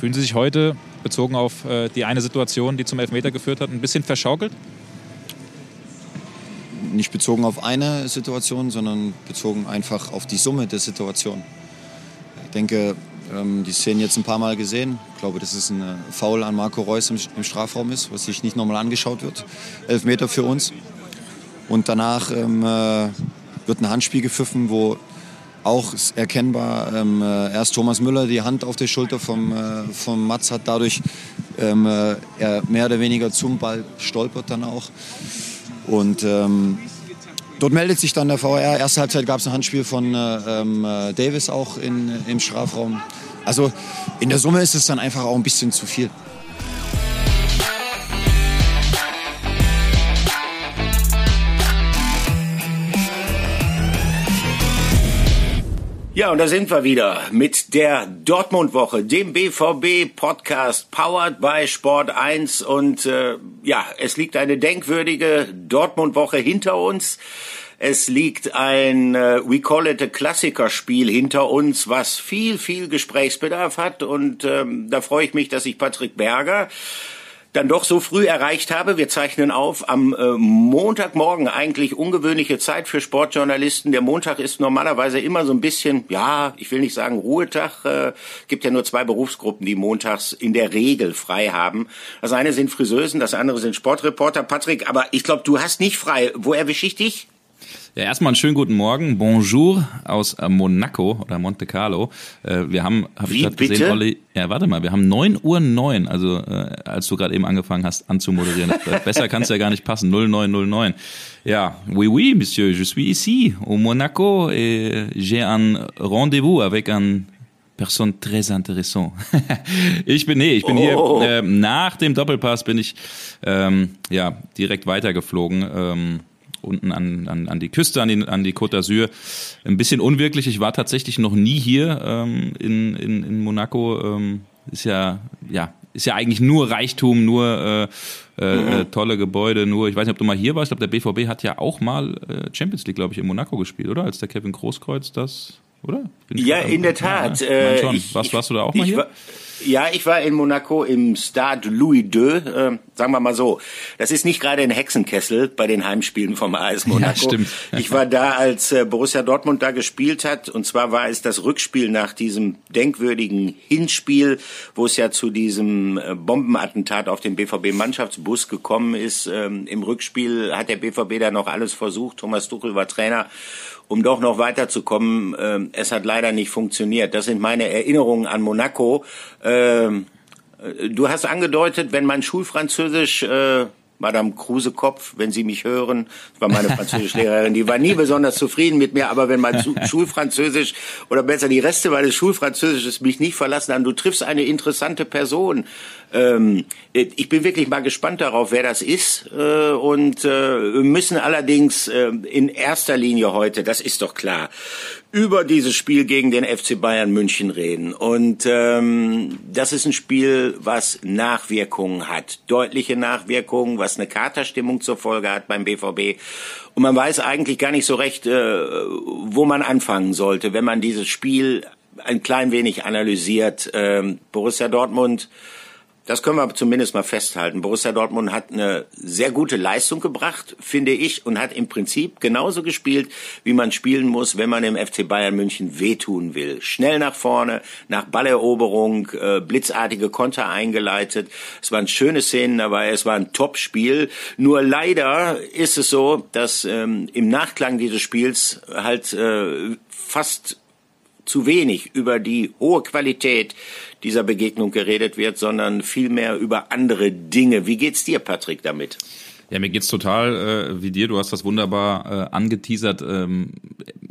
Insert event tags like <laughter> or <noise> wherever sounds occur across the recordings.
Fühlen Sie sich heute, bezogen auf äh, die eine Situation, die zum Elfmeter geführt hat, ein bisschen verschaukelt? Nicht bezogen auf eine Situation, sondern bezogen einfach auf die Summe der Situation. Ich denke, ähm, die Szenen jetzt ein paar Mal gesehen. Ich glaube, dass es ein äh, Foul an Marco Reus im, im Strafraum ist, was sich nicht nochmal angeschaut wird. Elf Meter für uns. Und danach ähm, äh, wird ein Handspiel gepfiffen, wo auch erkennbar ähm, äh, erst Thomas Müller die Hand auf der Schulter vom, äh, vom Mats hat, dadurch ähm, äh, er mehr oder weniger zum Ball stolpert dann auch. Und ähm, dort meldet sich dann der VR. Erste Halbzeit gab es ein Handspiel von äh, ähm, äh, Davis auch in, im Strafraum. Also in der Summe ist es dann einfach auch ein bisschen zu viel. Ja, und da sind wir wieder mit der Dortmund-Woche, dem BVB-Podcast, powered by Sport 1. Und äh, ja, es liegt eine denkwürdige Dortmund-Woche hinter uns. Es liegt ein äh, We Call It a Klassiker-Spiel hinter uns, was viel, viel Gesprächsbedarf hat. Und ähm, da freue ich mich, dass ich Patrick Berger dann doch so früh erreicht habe. Wir zeichnen auf am äh, Montagmorgen, eigentlich ungewöhnliche Zeit für Sportjournalisten. Der Montag ist normalerweise immer so ein bisschen, ja, ich will nicht sagen Ruhetag. Äh, gibt ja nur zwei Berufsgruppen, die montags in der Regel frei haben. Das eine sind Friseusen, das andere sind Sportreporter. Patrick, aber ich glaube, du hast nicht frei. Wo erwische ich dich? Ja, erstmal einen schönen guten Morgen. Bonjour aus äh, Monaco oder Monte Carlo. Äh, wir haben, habe ich gerade gesehen, Olli, ja, warte mal, wir haben neun Uhr neun, also äh, als du gerade eben angefangen hast anzumoderieren. <laughs> Besser kann es ja gar nicht passen, 0909. Ja, oui, oui, monsieur, je suis ici, au Monaco, et j'ai un rendez-vous avec un Person très intéressant. <laughs> ich bin, nee, ich bin oh. hier, äh, nach dem Doppelpass bin ich, ähm, ja, direkt weitergeflogen, ähm, unten an, an, an die Küste, an die, an die Côte d'Azur. Ein bisschen unwirklich. Ich war tatsächlich noch nie hier ähm, in, in, in Monaco. Ähm, ist ja, ja, ist ja eigentlich nur Reichtum, nur äh, äh, mhm. Tolle Gebäude, nur, ich weiß nicht, ob du mal hier warst, ich glaube, der BVB hat ja auch mal äh, Champions League, glaube ich, in Monaco gespielt, oder? Als der Kevin Großkreuz das, oder? ja, in der Tat. Ja, äh, ich, warst, warst du da auch mal hier? Ja, ich war in Monaco im Stade Louis II, äh, sagen wir mal so. Das ist nicht gerade ein Hexenkessel bei den Heimspielen vom AS Monaco. Ja, stimmt. Ich war da, als äh, Borussia Dortmund da gespielt hat. Und zwar war es das Rückspiel nach diesem denkwürdigen Hinspiel, wo es ja zu diesem äh, Bombenattentat auf den BVB-Mannschaftsbus gekommen ist. Ähm, Im Rückspiel hat der BVB da noch alles versucht. Thomas Tuchel war Trainer um doch noch weiterzukommen. Äh, es hat leider nicht funktioniert. Das sind meine Erinnerungen an Monaco. Ähm, äh, du hast angedeutet, wenn mein Schulfranzösisch äh, Madame Kruse-Kopf, wenn Sie mich hören, das war meine Französischlehrerin, die war nie besonders zufrieden mit mir, aber wenn mein <laughs> Schulfranzösisch oder besser die Reste meines Schulfranzösisches mich nicht verlassen haben, du triffst eine interessante Person. Ähm, ich bin wirklich mal gespannt darauf, wer das ist äh, und äh, müssen allerdings äh, in erster Linie heute, das ist doch klar, über dieses Spiel gegen den FC Bayern München reden. Und ähm, das ist ein Spiel, was Nachwirkungen hat, deutliche Nachwirkungen, was eine Katerstimmung zur Folge hat beim BVB. Und man weiß eigentlich gar nicht so recht, äh, wo man anfangen sollte, wenn man dieses Spiel ein klein wenig analysiert. Ähm, Borussia Dortmund das können wir zumindest mal festhalten. Borussia Dortmund hat eine sehr gute Leistung gebracht, finde ich, und hat im Prinzip genauso gespielt, wie man spielen muss, wenn man im FC Bayern München wehtun will. Schnell nach vorne, nach Balleroberung, äh, blitzartige Konter eingeleitet. Es waren schöne Szenen dabei, es war ein Top-Spiel. Nur leider ist es so, dass ähm, im Nachklang dieses Spiels halt äh, fast zu wenig über die hohe Qualität dieser Begegnung geredet wird, sondern vielmehr über andere Dinge. Wie geht's dir, Patrick, damit? Ja, mir geht's total äh, wie dir. Du hast das wunderbar äh, angeteasert. Ähm,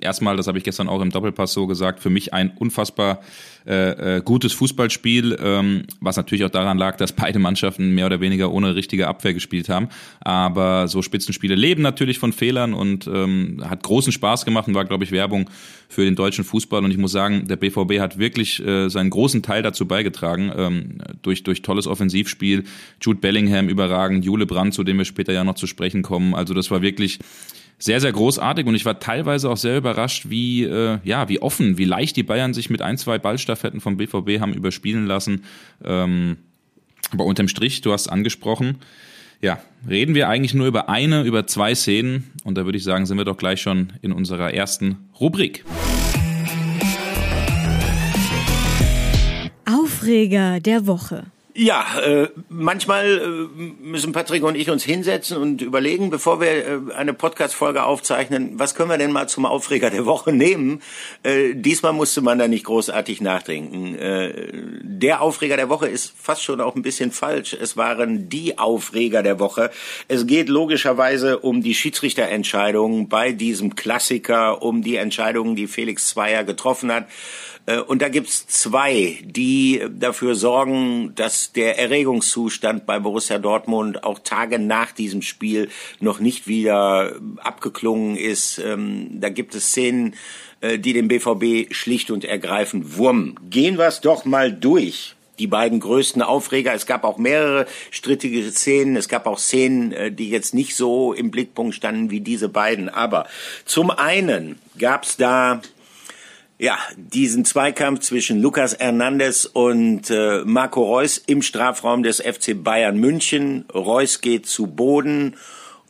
erstmal, das habe ich gestern auch im Doppelpass so gesagt, für mich ein unfassbar äh, äh, gutes Fußballspiel, ähm, was natürlich auch daran lag, dass beide Mannschaften mehr oder weniger ohne richtige Abwehr gespielt haben. Aber so Spitzenspiele leben natürlich von Fehlern und ähm, hat großen Spaß gemacht und war, glaube ich, Werbung für den deutschen Fußball. Und ich muss sagen, der BVB hat wirklich äh, seinen großen Teil dazu beigetragen, ähm, durch, durch tolles Offensivspiel. Jude Bellingham überragend, Jule Brandt, zu dem wir später ja noch zu sprechen kommen. Also das war wirklich sehr, sehr großartig und ich war teilweise auch sehr überrascht, wie, äh, ja, wie offen, wie leicht die Bayern sich mit ein, zwei Ballstaffetten vom BVB haben überspielen lassen. Ähm, aber unterm Strich, du hast angesprochen, ja, reden wir eigentlich nur über eine, über zwei Szenen und da würde ich sagen, sind wir doch gleich schon in unserer ersten Rubrik. Aufreger der Woche. Ja, äh, manchmal äh, müssen Patrick und ich uns hinsetzen und überlegen, bevor wir äh, eine Podcast-Folge aufzeichnen, was können wir denn mal zum Aufreger der Woche nehmen. Äh, diesmal musste man da nicht großartig nachdenken. Äh, der Aufreger der Woche ist fast schon auch ein bisschen falsch. Es waren die Aufreger der Woche. Es geht logischerweise um die Schiedsrichterentscheidungen bei diesem Klassiker, um die Entscheidungen, die Felix Zweier getroffen hat. Äh, und da gibt's zwei, die dafür sorgen, dass der Erregungszustand bei Borussia Dortmund auch Tage nach diesem Spiel noch nicht wieder abgeklungen ist. Ähm, da gibt es Szenen, äh, die den BVB schlicht und ergreifend wurmen. Gehen wir es doch mal durch die beiden größten Aufreger. Es gab auch mehrere strittige Szenen. Es gab auch Szenen, äh, die jetzt nicht so im Blickpunkt standen wie diese beiden. Aber zum einen gab es da ja, diesen Zweikampf zwischen Lucas Hernandez und äh, Marco Reus im Strafraum des FC Bayern München. Reus geht zu Boden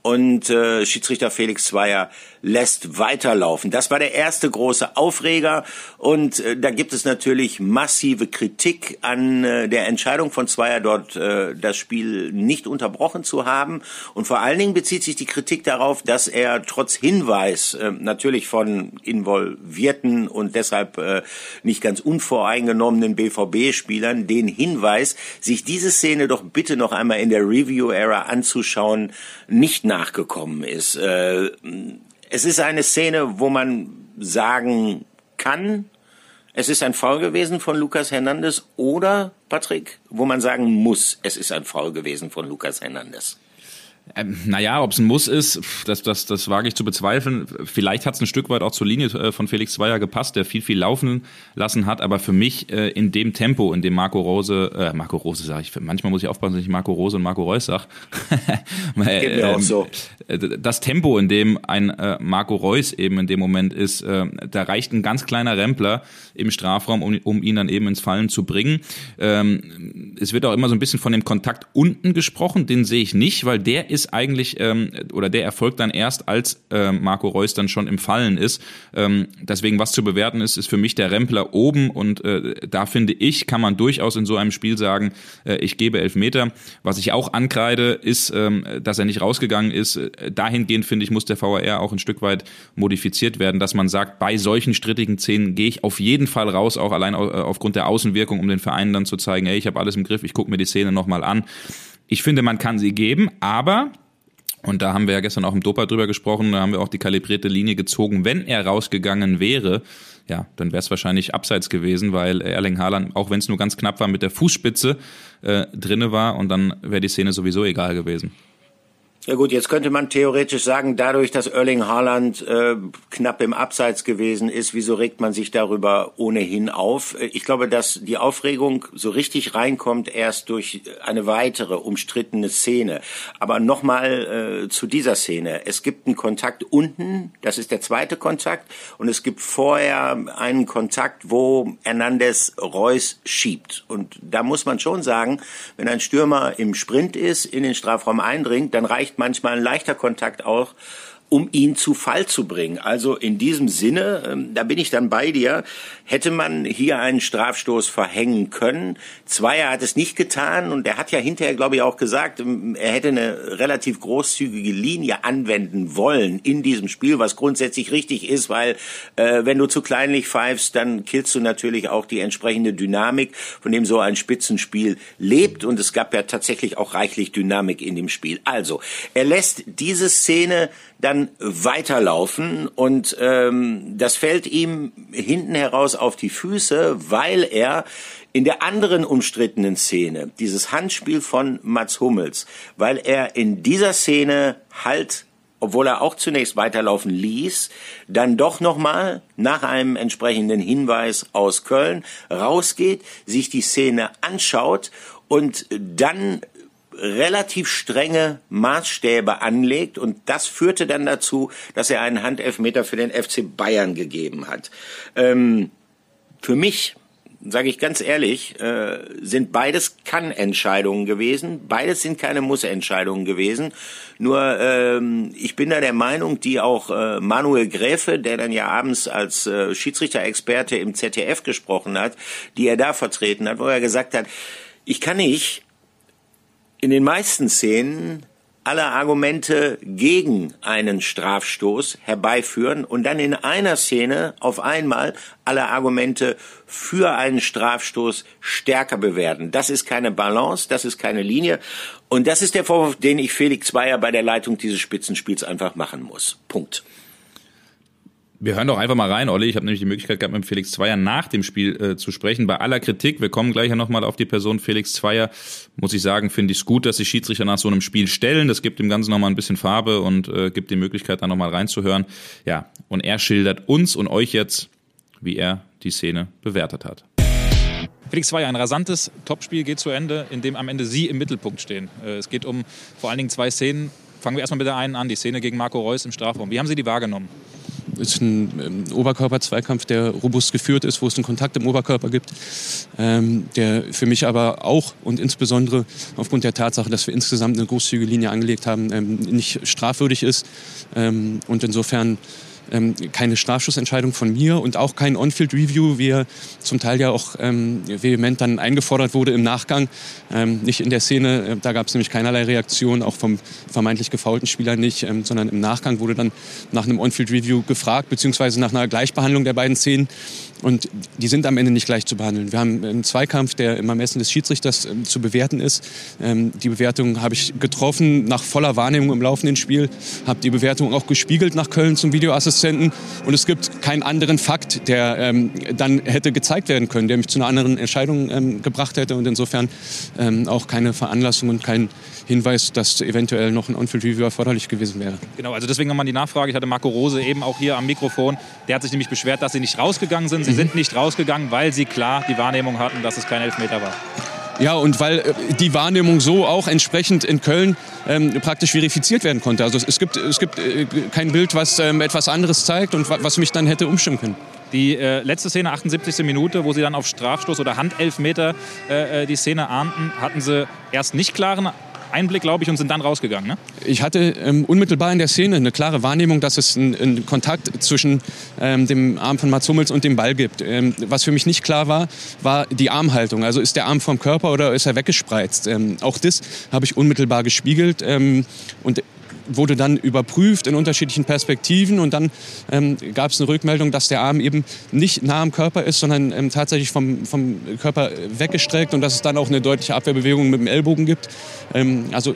und äh, Schiedsrichter Felix Zweier lässt weiterlaufen. Das war der erste große Aufreger und äh, da gibt es natürlich massive Kritik an äh, der Entscheidung von Zweier dort äh, das Spiel nicht unterbrochen zu haben und vor allen Dingen bezieht sich die Kritik darauf, dass er trotz Hinweis äh, natürlich von involvierten und deshalb äh, nicht ganz unvoreingenommenen BVB-Spielern den Hinweis, sich diese Szene doch bitte noch einmal in der Review-Era anzuschauen, nicht nachgekommen ist. Es ist eine Szene, wo man sagen kann, es ist ein Foul gewesen von Lukas Hernandez oder, Patrick, wo man sagen muss, es ist ein Foul gewesen von Lukas Hernandez. Ähm, naja, ob es ein Muss ist, das, das, das wage ich zu bezweifeln. Vielleicht hat es ein Stück weit auch zur Linie äh, von Felix Zweier gepasst, der viel, viel laufen lassen hat, aber für mich äh, in dem Tempo, in dem Marco Rose, äh, Marco Rose sage ich, manchmal muss ich aufpassen, dass ich Marco Rose und Marco Reus sage. <laughs> Geht mir auch ähm, so. Äh, das Tempo, in dem ein äh, Marco Reus eben in dem Moment ist, äh, da reicht ein ganz kleiner Rempler im Strafraum, um, um ihn dann eben ins Fallen zu bringen. Ähm, es wird auch immer so ein bisschen von dem Kontakt unten gesprochen, den sehe ich nicht, weil der ist eigentlich, ähm, oder der erfolgt dann erst, als äh, Marco Reus dann schon im Fallen ist. Ähm, deswegen, was zu bewerten ist, ist für mich der Rempler oben und äh, da finde ich, kann man durchaus in so einem Spiel sagen, äh, ich gebe elf Meter. Was ich auch ankreide, ist, ähm, dass er nicht rausgegangen ist. Äh, dahingehend, finde ich, muss der VAR auch ein Stück weit modifiziert werden, dass man sagt, bei solchen strittigen Szenen gehe ich auf jeden Fall raus, auch allein äh, aufgrund der Außenwirkung, um den Vereinen dann zu zeigen, ey, ich habe alles im Griff, ich gucke mir die Szene nochmal an. Ich finde, man kann sie geben, aber und da haben wir ja gestern auch im Dopa drüber gesprochen, da haben wir auch die kalibrierte Linie gezogen. Wenn er rausgegangen wäre, ja, dann wäre es wahrscheinlich abseits gewesen, weil Erling Haaland, auch wenn es nur ganz knapp war, mit der Fußspitze äh, drinne war und dann wäre die Szene sowieso egal gewesen. Ja gut, jetzt könnte man theoretisch sagen, dadurch, dass Erling Haaland äh, knapp im Abseits gewesen ist, wieso regt man sich darüber ohnehin auf? Ich glaube, dass die Aufregung so richtig reinkommt erst durch eine weitere umstrittene Szene. Aber nochmal äh, zu dieser Szene. Es gibt einen Kontakt unten, das ist der zweite Kontakt, und es gibt vorher einen Kontakt, wo Hernandez Reus schiebt. Und da muss man schon sagen, wenn ein Stürmer im Sprint ist, in den Strafraum eindringt, dann reicht manchmal ein leichter Kontakt auch, um ihn zu Fall zu bringen. Also in diesem Sinne, ähm, da bin ich dann bei dir, hätte man hier einen Strafstoß verhängen können. Zweier hat es nicht getan und er hat ja hinterher, glaube ich, auch gesagt, er hätte eine relativ großzügige Linie anwenden wollen in diesem Spiel, was grundsätzlich richtig ist, weil äh, wenn du zu kleinlich pfeifst, dann killst du natürlich auch die entsprechende Dynamik, von dem so ein Spitzenspiel lebt und es gab ja tatsächlich auch reichlich Dynamik in dem Spiel. Also, er lässt diese Szene dann weiterlaufen und ähm, das fällt ihm hinten heraus auf die Füße, weil er in der anderen umstrittenen Szene, dieses Handspiel von Mats Hummels, weil er in dieser Szene halt obwohl er auch zunächst weiterlaufen ließ, dann doch nochmal nach einem entsprechenden Hinweis aus Köln rausgeht, sich die Szene anschaut und dann relativ strenge Maßstäbe anlegt und das führte dann dazu, dass er einen Handelfmeter für den FC Bayern gegeben hat. Ähm, für mich sage ich ganz ehrlich, äh, sind beides Kann-Entscheidungen gewesen. Beides sind keine Muss-Entscheidungen gewesen. Nur ähm, ich bin da der Meinung, die auch äh, Manuel Gräfe, der dann ja abends als äh, Schiedsrichter-Experte im ZDF gesprochen hat, die er da vertreten hat, wo er gesagt hat, ich kann nicht in den meisten Szenen alle Argumente gegen einen Strafstoß herbeiführen und dann in einer Szene auf einmal alle Argumente für einen Strafstoß stärker bewerten. Das ist keine Balance, das ist keine Linie und das ist der Vorwurf, den ich Felix Zweier bei der Leitung dieses Spitzenspiels einfach machen muss. Punkt. Wir hören doch einfach mal rein, Olli. Ich habe nämlich die Möglichkeit gehabt, mit Felix Zweier nach dem Spiel äh, zu sprechen. Bei aller Kritik, wir kommen gleich ja nochmal auf die Person Felix Zweier, muss ich sagen, finde ich es gut, dass sich Schiedsrichter nach so einem Spiel stellen. Das gibt dem Ganzen nochmal ein bisschen Farbe und äh, gibt die Möglichkeit, da nochmal reinzuhören. Ja, und er schildert uns und euch jetzt, wie er die Szene bewertet hat. Felix Zweier, ein rasantes Topspiel geht zu Ende, in dem am Ende Sie im Mittelpunkt stehen. Äh, es geht um vor allen Dingen zwei Szenen. Fangen wir erstmal mit der einen an, die Szene gegen Marco Reus im Strafraum. Wie haben Sie die wahrgenommen? Ist ein ähm, Oberkörper-Zweikampf, der robust geführt ist, wo es einen Kontakt im Oberkörper gibt, ähm, der für mich aber auch und insbesondere aufgrund der Tatsache, dass wir insgesamt eine großzügige Linie angelegt haben, ähm, nicht strafwürdig ist. Ähm, und insofern ähm, keine Strafschussentscheidung von mir und auch kein On-Field-Review, wie er zum Teil ja auch ähm, vehement dann eingefordert wurde im Nachgang. Ähm, nicht in der Szene, äh, da gab es nämlich keinerlei Reaktion, auch vom vermeintlich gefaulten Spieler nicht, ähm, sondern im Nachgang wurde dann nach einem On-Field-Review gefragt, beziehungsweise nach einer Gleichbehandlung der beiden Szenen. Und die sind am Ende nicht gleich zu behandeln. Wir haben einen Zweikampf, der im Ermessen des Schiedsrichters ähm, zu bewerten ist. Ähm, die Bewertung habe ich getroffen nach voller Wahrnehmung im laufenden Spiel, habe die Bewertung auch gespiegelt nach Köln zum Videoassistenten. Und es gibt keinen anderen Fakt, der ähm, dann hätte gezeigt werden können, der mich zu einer anderen Entscheidung ähm, gebracht hätte. Und insofern ähm, auch keine Veranlassung und kein Hinweis, dass eventuell noch ein On-Field-Review erforderlich gewesen wäre. Genau, also deswegen nochmal die Nachfrage. Ich hatte Marco Rose eben auch hier am Mikrofon. Der hat sich nämlich beschwert, dass sie nicht rausgegangen sind. Sie mhm. sind nicht rausgegangen, weil sie klar die Wahrnehmung hatten, dass es kein Elfmeter war. Ja, und weil äh, die Wahrnehmung so auch entsprechend in Köln ähm, praktisch verifiziert werden konnte. Also es gibt, es gibt äh, kein Bild, was ähm, etwas anderes zeigt und was mich dann hätte umstimmen können. Die äh, letzte Szene, 78. Minute, wo sie dann auf Strafstoß oder Handelfmeter äh, äh, die Szene ahnten, hatten sie erst nicht klaren Einblick, glaube ich, und sind dann rausgegangen. Ne? Ich hatte ähm, unmittelbar in der Szene eine klare Wahrnehmung, dass es einen Kontakt zwischen ähm, dem Arm von Mats Hummels und dem Ball gibt. Ähm, was für mich nicht klar war, war die Armhaltung. Also ist der Arm vom Körper oder ist er weggespreizt? Ähm, auch das habe ich unmittelbar gespiegelt. Ähm, und wurde dann überprüft in unterschiedlichen Perspektiven und dann ähm, gab es eine Rückmeldung, dass der Arm eben nicht nah am Körper ist, sondern ähm, tatsächlich vom, vom Körper weggestreckt und dass es dann auch eine deutliche Abwehrbewegung mit dem Ellbogen gibt. Ähm, also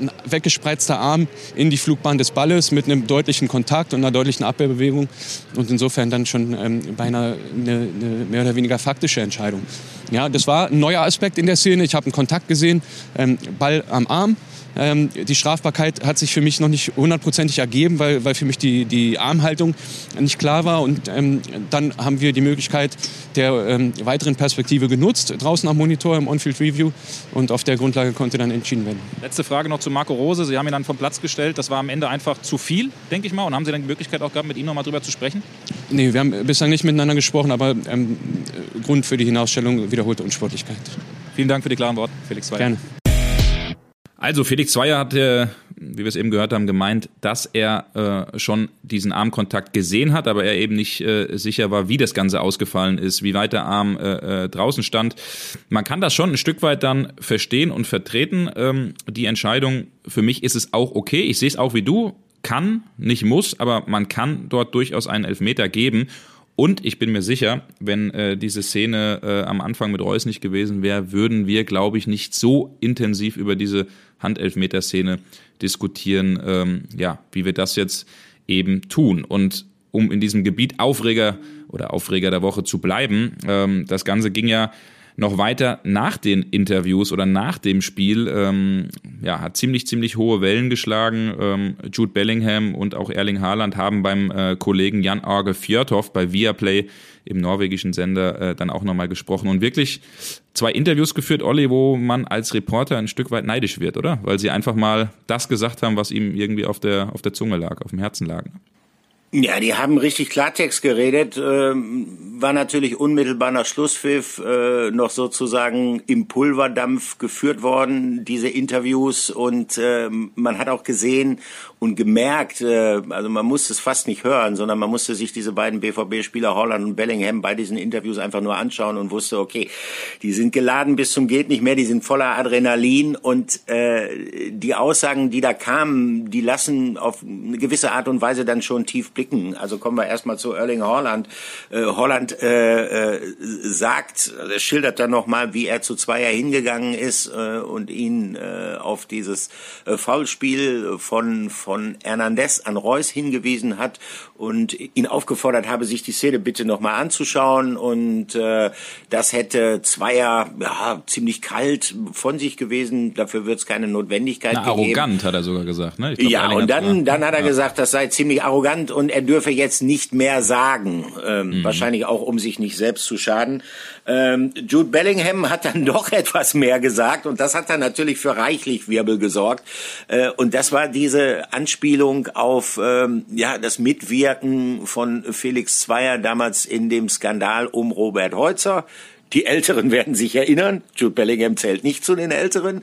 ein weggespreizter Arm in die Flugbahn des Balles mit einem deutlichen Kontakt und einer deutlichen Abwehrbewegung und insofern dann schon ähm, beinahe eine, eine mehr oder weniger faktische Entscheidung. Ja, das war ein neuer Aspekt in der Szene. Ich habe einen Kontakt gesehen, ähm, Ball am Arm ähm, die Strafbarkeit hat sich für mich noch nicht hundertprozentig ergeben, weil, weil für mich die, die Armhaltung nicht klar war. Und ähm, dann haben wir die Möglichkeit der ähm, weiteren Perspektive genutzt, draußen am Monitor im On-Field Review. Und auf der Grundlage konnte dann entschieden werden. Letzte Frage noch zu Marco Rose. Sie haben ihn dann vom Platz gestellt. Das war am Ende einfach zu viel, denke ich mal. Und haben Sie dann die Möglichkeit auch gehabt, mit ihm noch mal drüber zu sprechen? Nee, wir haben bislang nicht miteinander gesprochen, aber ähm, Grund für die Hinausstellung wiederholte Unsportlichkeit. Vielen Dank für die klaren Worte, Felix Zweig. Gerne. Also Felix Zweier hatte, wie wir es eben gehört haben, gemeint, dass er äh, schon diesen Armkontakt gesehen hat, aber er eben nicht äh, sicher war, wie das Ganze ausgefallen ist, wie weit der Arm äh, äh, draußen stand. Man kann das schon ein Stück weit dann verstehen und vertreten. Ähm, die Entscheidung, für mich ist es auch okay. Ich sehe es auch wie du, kann, nicht muss, aber man kann dort durchaus einen Elfmeter geben. Und ich bin mir sicher, wenn äh, diese Szene äh, am Anfang mit Reus nicht gewesen wäre, würden wir, glaube ich, nicht so intensiv über diese Handelfmeter-Szene diskutieren, ähm, ja, wie wir das jetzt eben tun. Und um in diesem Gebiet Aufreger oder Aufreger der Woche zu bleiben, ähm, das Ganze ging ja noch weiter nach den Interviews oder nach dem Spiel, ähm, ja, hat ziemlich, ziemlich hohe Wellen geschlagen. Ähm, Jude Bellingham und auch Erling Haaland haben beim äh, Kollegen Jan Arge Fjörthoff bei Viaplay im norwegischen Sender äh, dann auch nochmal gesprochen und wirklich zwei Interviews geführt, Olli, wo man als Reporter ein Stück weit neidisch wird, oder? Weil sie einfach mal das gesagt haben, was ihm irgendwie auf der, auf der Zunge lag, auf dem Herzen lag. Ja, die haben richtig Klartext geredet, ähm, war natürlich unmittelbar nach Schlusspfiff äh, noch sozusagen im Pulverdampf geführt worden, diese Interviews. Und äh, man hat auch gesehen und gemerkt, äh, also man musste es fast nicht hören, sondern man musste sich diese beiden BVB-Spieler Holland und Bellingham bei diesen Interviews einfach nur anschauen und wusste, okay, die sind geladen bis zum geht nicht mehr, die sind voller Adrenalin und äh, die Aussagen, die da kamen, die lassen auf eine gewisse Art und Weise dann schon tief blicken. Also kommen wir erstmal zu Erling Haaland. Äh, Holland äh, äh, sagt, er schildert dann nochmal, wie er zu Zweier hingegangen ist äh, und ihn äh, auf dieses äh, Foulspiel von, von Hernandez an Reus hingewiesen hat und ihn aufgefordert habe, sich die Szene bitte nochmal anzuschauen. Und äh, das hätte Zweier ja, ziemlich kalt von sich gewesen. Dafür wird es keine Notwendigkeit Na, gegeben. Arrogant, hat er sogar gesagt. Ne? Glaub, ja, und dann, dann hat er ja. gesagt, das sei ziemlich arrogant und er dürfe jetzt nicht mehr sagen. Ähm, mhm. Wahrscheinlich auch, um sich nicht selbst zu schaden. Ähm, Jude Bellingham hat dann <laughs> doch etwas mehr gesagt und das hat dann natürlich für reichlich Wirbel gesorgt. Äh, und das war diese Anspielung auf ähm, ja das Mitwirken von Felix Zweier damals in dem Skandal um Robert Heutzer. Die Älteren <laughs> werden sich erinnern. Jude Bellingham zählt nicht zu den Älteren.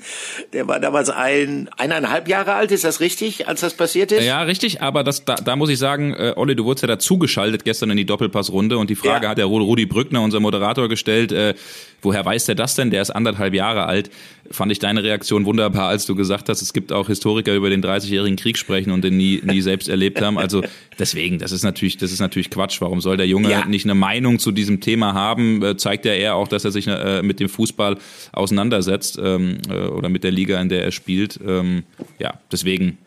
Der war damals ein, eineinhalb Jahre alt, ist das richtig, als das passiert ist? Ja, richtig, aber das, da, da muss ich sagen, äh, Olli, du wurdest ja dazugeschaltet gestern in die Doppelpassrunde und die Frage ja. hat der Rudi Brückner, unser Moderator, gestellt, äh, woher weiß der das denn? Der ist anderthalb Jahre alt. Fand ich deine Reaktion wunderbar, als du gesagt hast, es gibt auch Historiker über den 30-jährigen Krieg sprechen und den nie, nie selbst erlebt haben. Also deswegen, das ist natürlich, das ist natürlich Quatsch. Warum soll der Junge ja. nicht eine Meinung zu diesem Thema haben? Äh, zeigt ja eher auch, dass er sich äh, mit dem Fußball auseinandersetzt ähm, äh, oder mit der Liga, in der er spielt. Ähm, ja, deswegen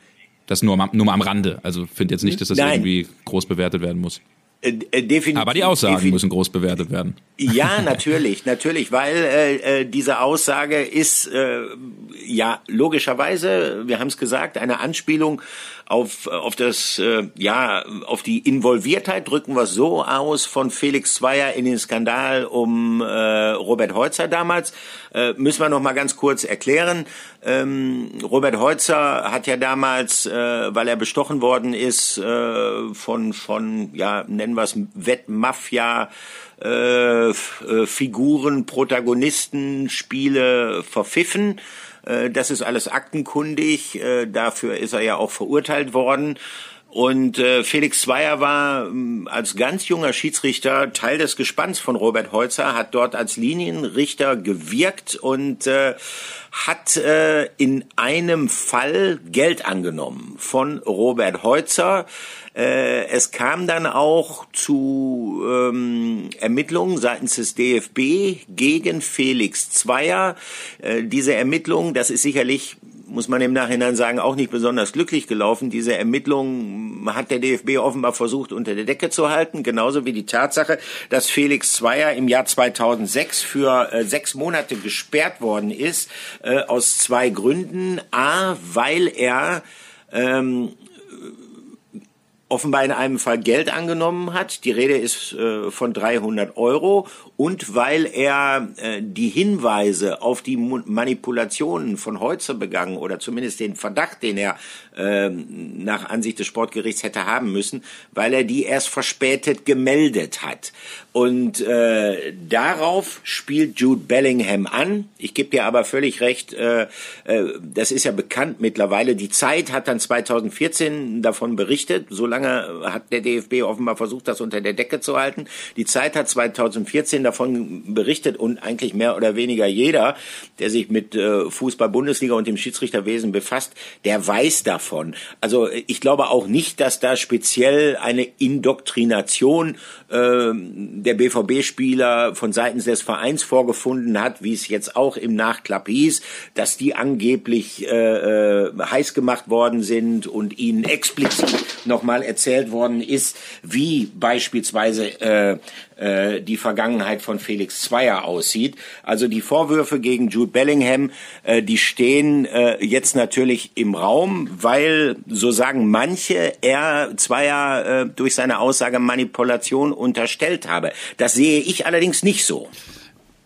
das nur, nur mal am Rande. Also finde jetzt nicht, dass das Nein. irgendwie groß bewertet werden muss. Äh, äh, definitiv, Aber die Aussagen müssen groß bewertet werden. Ja, natürlich, <laughs> natürlich, weil äh, äh, diese Aussage ist äh, ja logischerweise, wir haben es gesagt, eine Anspielung auf auf das äh, ja auf die Involviertheit drücken wir so aus von Felix Zweier in den Skandal um äh, Robert Heutzer damals äh, müssen wir noch mal ganz kurz erklären. Ähm, Robert Heutzer hat ja damals, äh, weil er bestochen worden ist äh, von von ja nennen wir es Wettmafia äh, äh, Figuren, Protagonisten, Spiele verpfiffen. Äh, das ist alles aktenkundig. Äh, dafür ist er ja auch verurteilt worden. Und äh, Felix Zweier war äh, als ganz junger Schiedsrichter Teil des Gespanns von Robert Holzer, hat dort als Linienrichter gewirkt und äh, hat äh, in einem Fall Geld angenommen von Robert Holzer. Äh, es kam dann auch zu ähm, Ermittlungen seitens des DFB gegen Felix Zweier. Äh, diese Ermittlungen, das ist sicherlich muss man im Nachhinein sagen, auch nicht besonders glücklich gelaufen. Diese Ermittlungen hat der DFB offenbar versucht unter der Decke zu halten, genauso wie die Tatsache, dass Felix Zweier im Jahr 2006 für äh, sechs Monate gesperrt worden ist, äh, aus zwei Gründen. A, weil er ähm, offenbar in einem Fall Geld angenommen hat. Die Rede ist äh, von 300 Euro und weil er äh, die Hinweise auf die Manipulationen von Heutzer begangen oder zumindest den Verdacht, den er äh, nach Ansicht des Sportgerichts hätte haben müssen, weil er die erst verspätet gemeldet hat. Und äh, darauf spielt Jude Bellingham an. Ich gebe dir aber völlig recht, äh, äh, das ist ja bekannt mittlerweile. Die Zeit hat dann 2014 davon berichtet. So lange hat der DFB offenbar versucht, das unter der Decke zu halten. Die Zeit hat 2014 davon berichtet und eigentlich mehr oder weniger jeder, der sich mit äh, Fußball, Bundesliga und dem Schiedsrichterwesen befasst, der weiß davon. Also ich glaube auch nicht, dass da speziell eine Indoktrination äh, der BVB-Spieler von seitens des Vereins vorgefunden hat, wie es jetzt auch im Nachklapp hieß, dass die angeblich äh, äh, heiß gemacht worden sind und ihnen explizit nochmal erzählt worden ist, wie beispielsweise äh, äh, die Vergangenheit von Felix Zweier aussieht. Also die Vorwürfe gegen Jude Bellingham, äh, die stehen äh, jetzt natürlich im Raum, weil, so sagen manche, er Zweier äh, durch seine Aussage Manipulation unterstellt habe. Das sehe ich allerdings nicht so.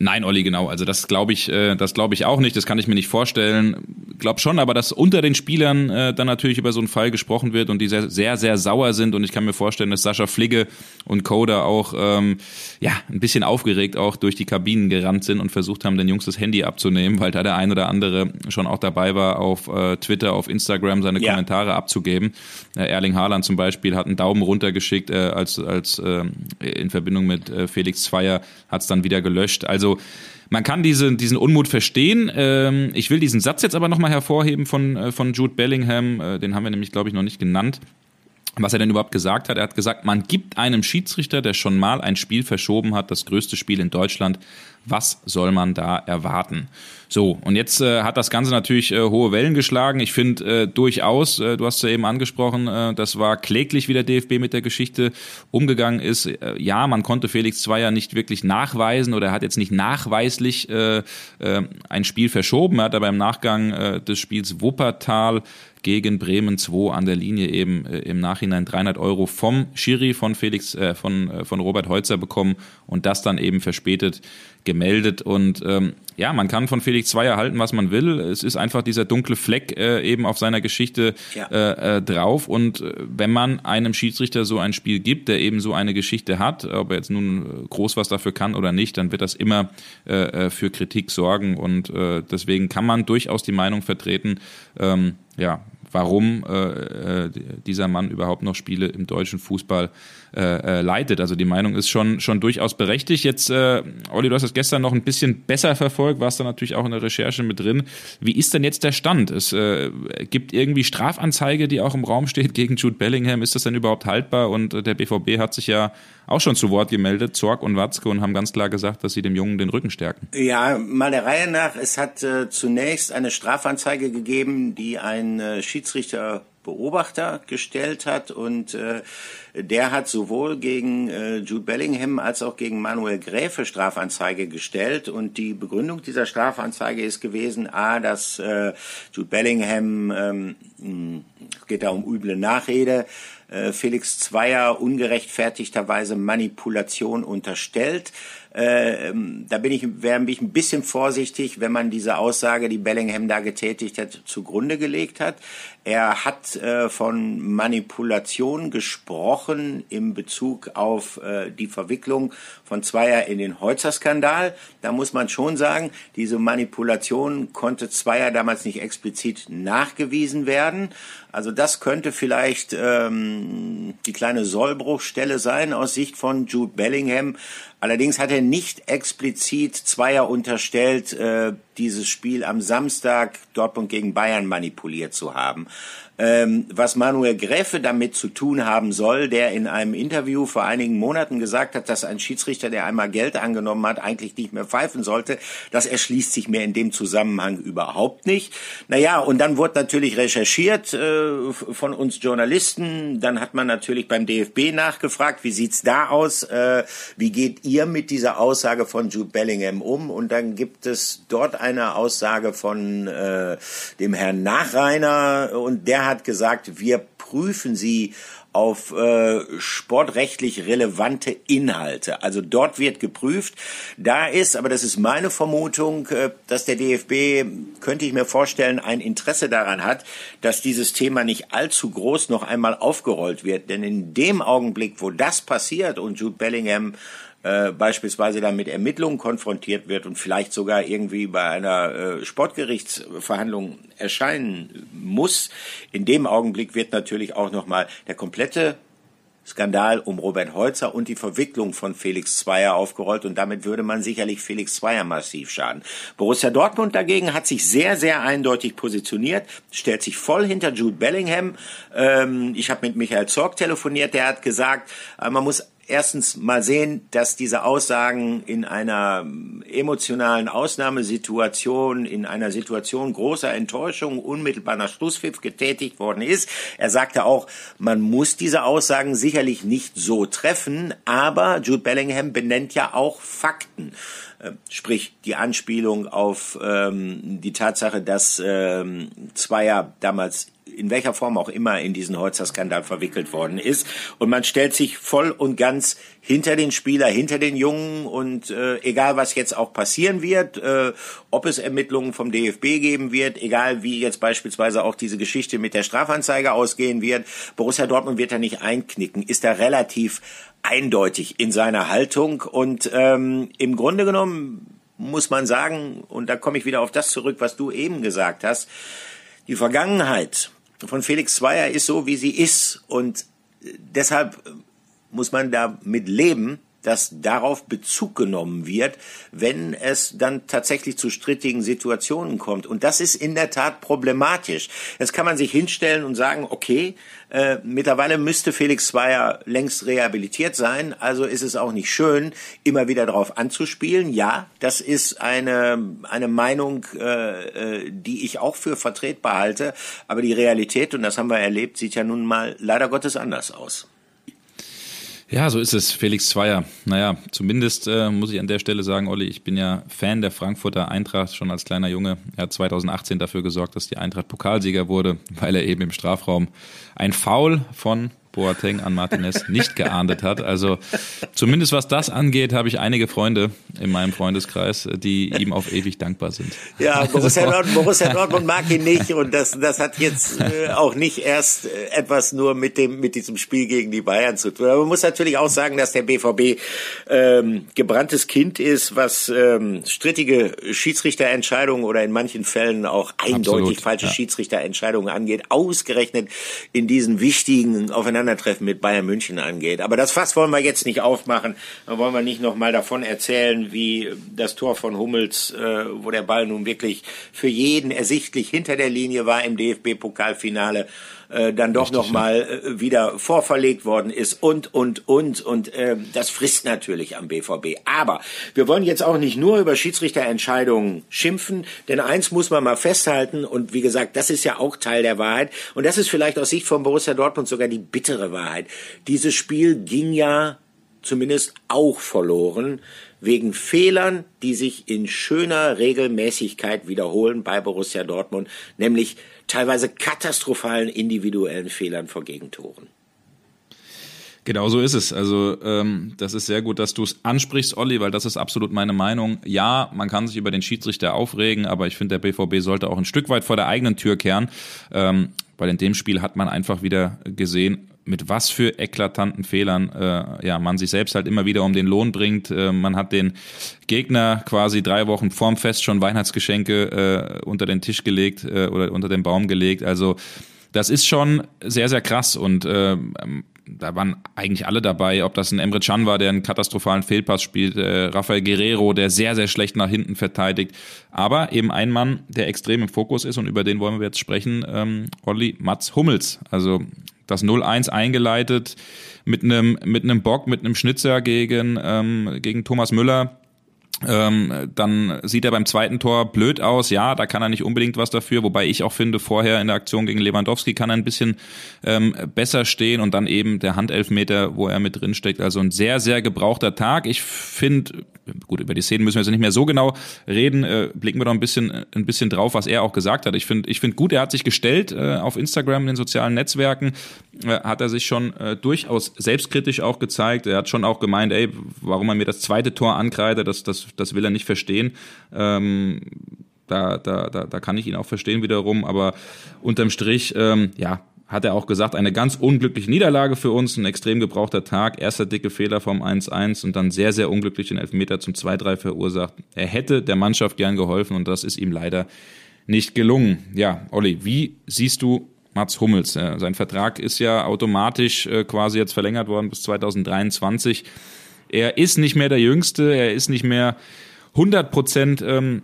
Nein, Olli, genau. Also das glaube ich, äh, das glaube ich auch nicht. Das kann ich mir nicht vorstellen. Glaub schon, aber dass unter den Spielern äh, dann natürlich über so einen Fall gesprochen wird und die sehr, sehr, sehr sauer sind. Und ich kann mir vorstellen, dass Sascha Fligge und Coda auch ähm, ja ein bisschen aufgeregt auch durch die Kabinen gerannt sind und versucht haben, den Jungs das Handy abzunehmen, weil da der ein oder andere schon auch dabei war, auf äh, Twitter, auf Instagram seine ja. Kommentare abzugeben. Äh, Erling Haaland zum Beispiel hat einen Daumen runtergeschickt, äh, als als äh, in Verbindung mit äh, Felix Zweier hat es dann wieder gelöscht. Also also man kann diese, diesen Unmut verstehen. Ähm, ich will diesen Satz jetzt aber nochmal hervorheben von, äh, von Jude Bellingham. Äh, den haben wir nämlich, glaube ich, noch nicht genannt. Was er denn überhaupt gesagt hat, er hat gesagt, man gibt einem Schiedsrichter, der schon mal ein Spiel verschoben hat, das größte Spiel in Deutschland, was soll man da erwarten? So, und jetzt äh, hat das Ganze natürlich äh, hohe Wellen geschlagen. Ich finde äh, durchaus, äh, du hast es ja eben angesprochen, äh, das war kläglich, wie der DFB mit der Geschichte umgegangen ist. Äh, ja, man konnte Felix Zweier nicht wirklich nachweisen oder er hat jetzt nicht nachweislich ein Spiel verschoben. Er hat aber im Nachgang des Spiels Wuppertal gegen Bremen 2 an der Linie eben äh, im Nachhinein 300 Euro vom Schiri von Felix, äh, von, äh, von Robert Holzer bekommen und das dann eben verspätet gemeldet. Und ähm, ja, man kann von Felix Zweier halten, was man will. Es ist einfach dieser dunkle Fleck äh, eben auf seiner Geschichte ja. äh, äh, drauf. Und äh, wenn man einem Schiedsrichter so ein Spiel gibt, der eben so eine Geschichte hat, ob er jetzt nun groß was dafür kann oder nicht, dann wird das immer äh, äh für Kritik sorgen. Und äh, deswegen kann man durchaus die Meinung vertreten, ähm, ja, warum äh, äh, dieser Mann überhaupt noch Spiele im deutschen Fußball äh, äh, leitet. Also die Meinung ist schon, schon durchaus berechtigt. Jetzt, äh, Olli, du hast das gestern noch ein bisschen besser verfolgt, warst da natürlich auch in der Recherche mit drin. Wie ist denn jetzt der Stand? Es äh, gibt irgendwie Strafanzeige, die auch im Raum steht gegen Jude Bellingham. Ist das denn überhaupt haltbar? Und äh, der BVB hat sich ja auch schon zu Wort gemeldet, Zorg und Watzke, und haben ganz klar gesagt, dass sie dem Jungen den Rücken stärken. Ja, mal der Reihe nach. Es hat äh, zunächst eine Strafanzeige gegeben, die ein äh, Schiedsrichter Beobachter gestellt hat und äh, der hat sowohl gegen äh, Jude Bellingham als auch gegen Manuel Gräfe Strafanzeige gestellt und die Begründung dieser Strafanzeige ist gewesen, a, dass äh, Jude Bellingham, ähm, geht da um üble Nachrede, äh, Felix Zweier ungerechtfertigterweise Manipulation unterstellt. Äh, ähm, da bin ich, wäre ich ein bisschen vorsichtig, wenn man diese Aussage, die Bellingham da getätigt hat, zugrunde gelegt hat. Er hat äh, von Manipulation gesprochen im Bezug auf äh, die Verwicklung von Zweier in den Holzer-Skandal. Da muss man schon sagen, diese Manipulation konnte Zweier damals nicht explizit nachgewiesen werden. Also das könnte vielleicht ähm, die kleine Sollbruchstelle sein aus Sicht von Jude Bellingham. Allerdings hat er nicht explizit Zweier unterstellt, äh, dieses Spiel am Samstag Dortmund gegen Bayern manipuliert zu haben. Ähm, was Manuel Gräfe damit zu tun haben soll, der in einem Interview vor einigen Monaten gesagt hat, dass ein Schiedsrichter, der einmal Geld angenommen hat, eigentlich nicht mehr pfeifen sollte, das erschließt sich mir in dem Zusammenhang überhaupt nicht. Naja, und dann wurde natürlich recherchiert äh, von uns Journalisten, dann hat man natürlich beim DFB nachgefragt, wie sieht's da aus, äh, wie geht ihr mit dieser Aussage von Jude Bellingham um? Und dann gibt es dort eine Aussage von äh, dem Herrn Nachreiner und der hat gesagt, wir prüfen sie auf äh, sportrechtlich relevante Inhalte. Also dort wird geprüft. Da ist, aber das ist meine Vermutung, äh, dass der DFB, könnte ich mir vorstellen, ein Interesse daran hat, dass dieses Thema nicht allzu groß noch einmal aufgerollt wird. Denn in dem Augenblick, wo das passiert und Jude Bellingham äh, beispielsweise dann mit Ermittlungen konfrontiert wird und vielleicht sogar irgendwie bei einer äh, Sportgerichtsverhandlung erscheinen muss, in dem Augenblick wird natürlich auch nochmal der komplette Skandal um Robert Holzer und die Verwicklung von Felix Zweier aufgerollt und damit würde man sicherlich Felix Zweier massiv schaden. Borussia Dortmund dagegen hat sich sehr, sehr eindeutig positioniert, stellt sich voll hinter Jude Bellingham. Ähm, ich habe mit Michael Zorg telefoniert, der hat gesagt, äh, man muss erstens mal sehen, dass diese Aussagen in einer emotionalen Ausnahmesituation, in einer Situation großer Enttäuschung, unmittelbar nach Schlusspfiff getätigt worden ist. Er sagte auch, man muss diese Aussagen sicherlich nicht so treffen, aber Jude Bellingham benennt ja auch Fakten. Äh, sprich die Anspielung auf ähm, die Tatsache, dass ähm, Zweier damals in welcher Form auch immer in diesen Holzer-Skandal verwickelt worden ist. Und man stellt sich voll und ganz hinter den Spieler, hinter den Jungen und äh, egal was jetzt auch passieren wird, äh, ob es Ermittlungen vom DFB geben wird, egal wie jetzt beispielsweise auch diese Geschichte mit der Strafanzeige ausgehen wird, Borussia Dortmund wird da nicht einknicken, ist da relativ eindeutig in seiner Haltung und ähm, im Grunde genommen muss man sagen, und da komme ich wieder auf das zurück, was du eben gesagt hast, die Vergangenheit von Felix Zweier ist so, wie sie ist. Und deshalb muss man damit leben, dass darauf Bezug genommen wird, wenn es dann tatsächlich zu strittigen Situationen kommt. Und das ist in der Tat problematisch. Jetzt kann man sich hinstellen und sagen, okay, äh, mittlerweile müsste Felix Zweier längst rehabilitiert sein, also ist es auch nicht schön, immer wieder darauf anzuspielen. Ja, das ist eine, eine Meinung, äh, äh, die ich auch für vertretbar halte, aber die Realität, und das haben wir erlebt, sieht ja nun mal leider Gottes anders aus. Ja, so ist es. Felix Zweier. Naja, zumindest äh, muss ich an der Stelle sagen, Olli, ich bin ja Fan der Frankfurter Eintracht schon als kleiner Junge. Er hat 2018 dafür gesorgt, dass die Eintracht Pokalsieger wurde, weil er eben im Strafraum ein Foul von Boateng an Martinez nicht geahndet hat. Also zumindest was das angeht, habe ich einige Freunde in meinem Freundeskreis, die ihm auf ewig dankbar sind. Ja, <laughs> Borussia, Dortmund, Borussia Dortmund mag ihn nicht und das, das hat jetzt äh, auch nicht erst äh, etwas nur mit dem mit diesem Spiel gegen die Bayern zu tun. Aber man muss natürlich auch sagen, dass der BVB ähm, gebranntes Kind ist, was ähm, strittige Schiedsrichterentscheidungen oder in manchen Fällen auch eindeutig Absolut, falsche ja. Schiedsrichterentscheidungen angeht, ausgerechnet in diesen wichtigen aufeinander Aufeinandertreffen mit Bayern München angeht. Aber das Fass wollen wir jetzt nicht aufmachen. Da wollen wir nicht nochmal davon erzählen, wie das Tor von Hummels, äh, wo der Ball nun wirklich für jeden ersichtlich hinter der Linie war im DFB-Pokalfinale äh, dann doch noch mal äh, wieder vorverlegt worden ist und und und und äh, das frisst natürlich am BVB. Aber wir wollen jetzt auch nicht nur über Schiedsrichterentscheidungen schimpfen, denn eins muss man mal festhalten und wie gesagt, das ist ja auch Teil der Wahrheit und das ist vielleicht aus Sicht von Borussia Dortmund sogar die bittere Wahrheit. Dieses Spiel ging ja zumindest auch verloren wegen Fehlern, die sich in schöner Regelmäßigkeit wiederholen bei Borussia Dortmund, nämlich teilweise katastrophalen individuellen Fehlern vor Gegentoren. Genau so ist es. Also ähm, das ist sehr gut, dass du es ansprichst, Olli, weil das ist absolut meine Meinung. Ja, man kann sich über den Schiedsrichter aufregen, aber ich finde, der BVB sollte auch ein Stück weit vor der eigenen Tür kehren, ähm, weil in dem Spiel hat man einfach wieder gesehen, mit was für eklatanten Fehlern äh, ja man sich selbst halt immer wieder um den Lohn bringt. Äh, man hat den Gegner quasi drei Wochen vorm Fest schon Weihnachtsgeschenke äh, unter den Tisch gelegt äh, oder unter den Baum gelegt. Also das ist schon sehr, sehr krass und äh, da waren eigentlich alle dabei, ob das ein Emre Can war, der einen katastrophalen Fehlpass spielt, äh, Rafael Guerrero, der sehr, sehr schlecht nach hinten verteidigt, aber eben ein Mann, der extrem im Fokus ist und über den wollen wir jetzt sprechen, ähm, Olli Mats Hummels. Also das 0-1 eingeleitet mit einem mit einem Bock, mit einem Schnitzer gegen ähm, gegen Thomas Müller. Ähm, dann sieht er beim zweiten Tor blöd aus. Ja, da kann er nicht unbedingt was dafür. Wobei ich auch finde, vorher in der Aktion gegen Lewandowski kann er ein bisschen ähm, besser stehen und dann eben der Handelfmeter, wo er mit drin steckt. Also ein sehr, sehr gebrauchter Tag. Ich finde, gut, über die Szenen müssen wir jetzt nicht mehr so genau reden. Äh, blicken wir doch ein bisschen, ein bisschen drauf, was er auch gesagt hat. Ich finde, ich finde gut, er hat sich gestellt äh, auf Instagram, in den sozialen Netzwerken, hat er sich schon äh, durchaus selbstkritisch auch gezeigt. Er hat schon auch gemeint, ey, warum er mir das zweite Tor ankreidet, das, das, das will er nicht verstehen. Ähm, da, da, da, da kann ich ihn auch verstehen wiederum, aber unterm Strich, ähm, ja, hat er auch gesagt, eine ganz unglückliche Niederlage für uns, ein extrem gebrauchter Tag, erster dicke Fehler vom 1-1 und dann sehr, sehr unglücklich den Elfmeter zum 2-3 verursacht. Er hätte der Mannschaft gern geholfen und das ist ihm leider nicht gelungen. Ja, Olli, wie siehst du Mats Hummels? Sein Vertrag ist ja automatisch äh, quasi jetzt verlängert worden bis 2023. Er ist nicht mehr der Jüngste, er ist nicht mehr 100 Prozent ähm,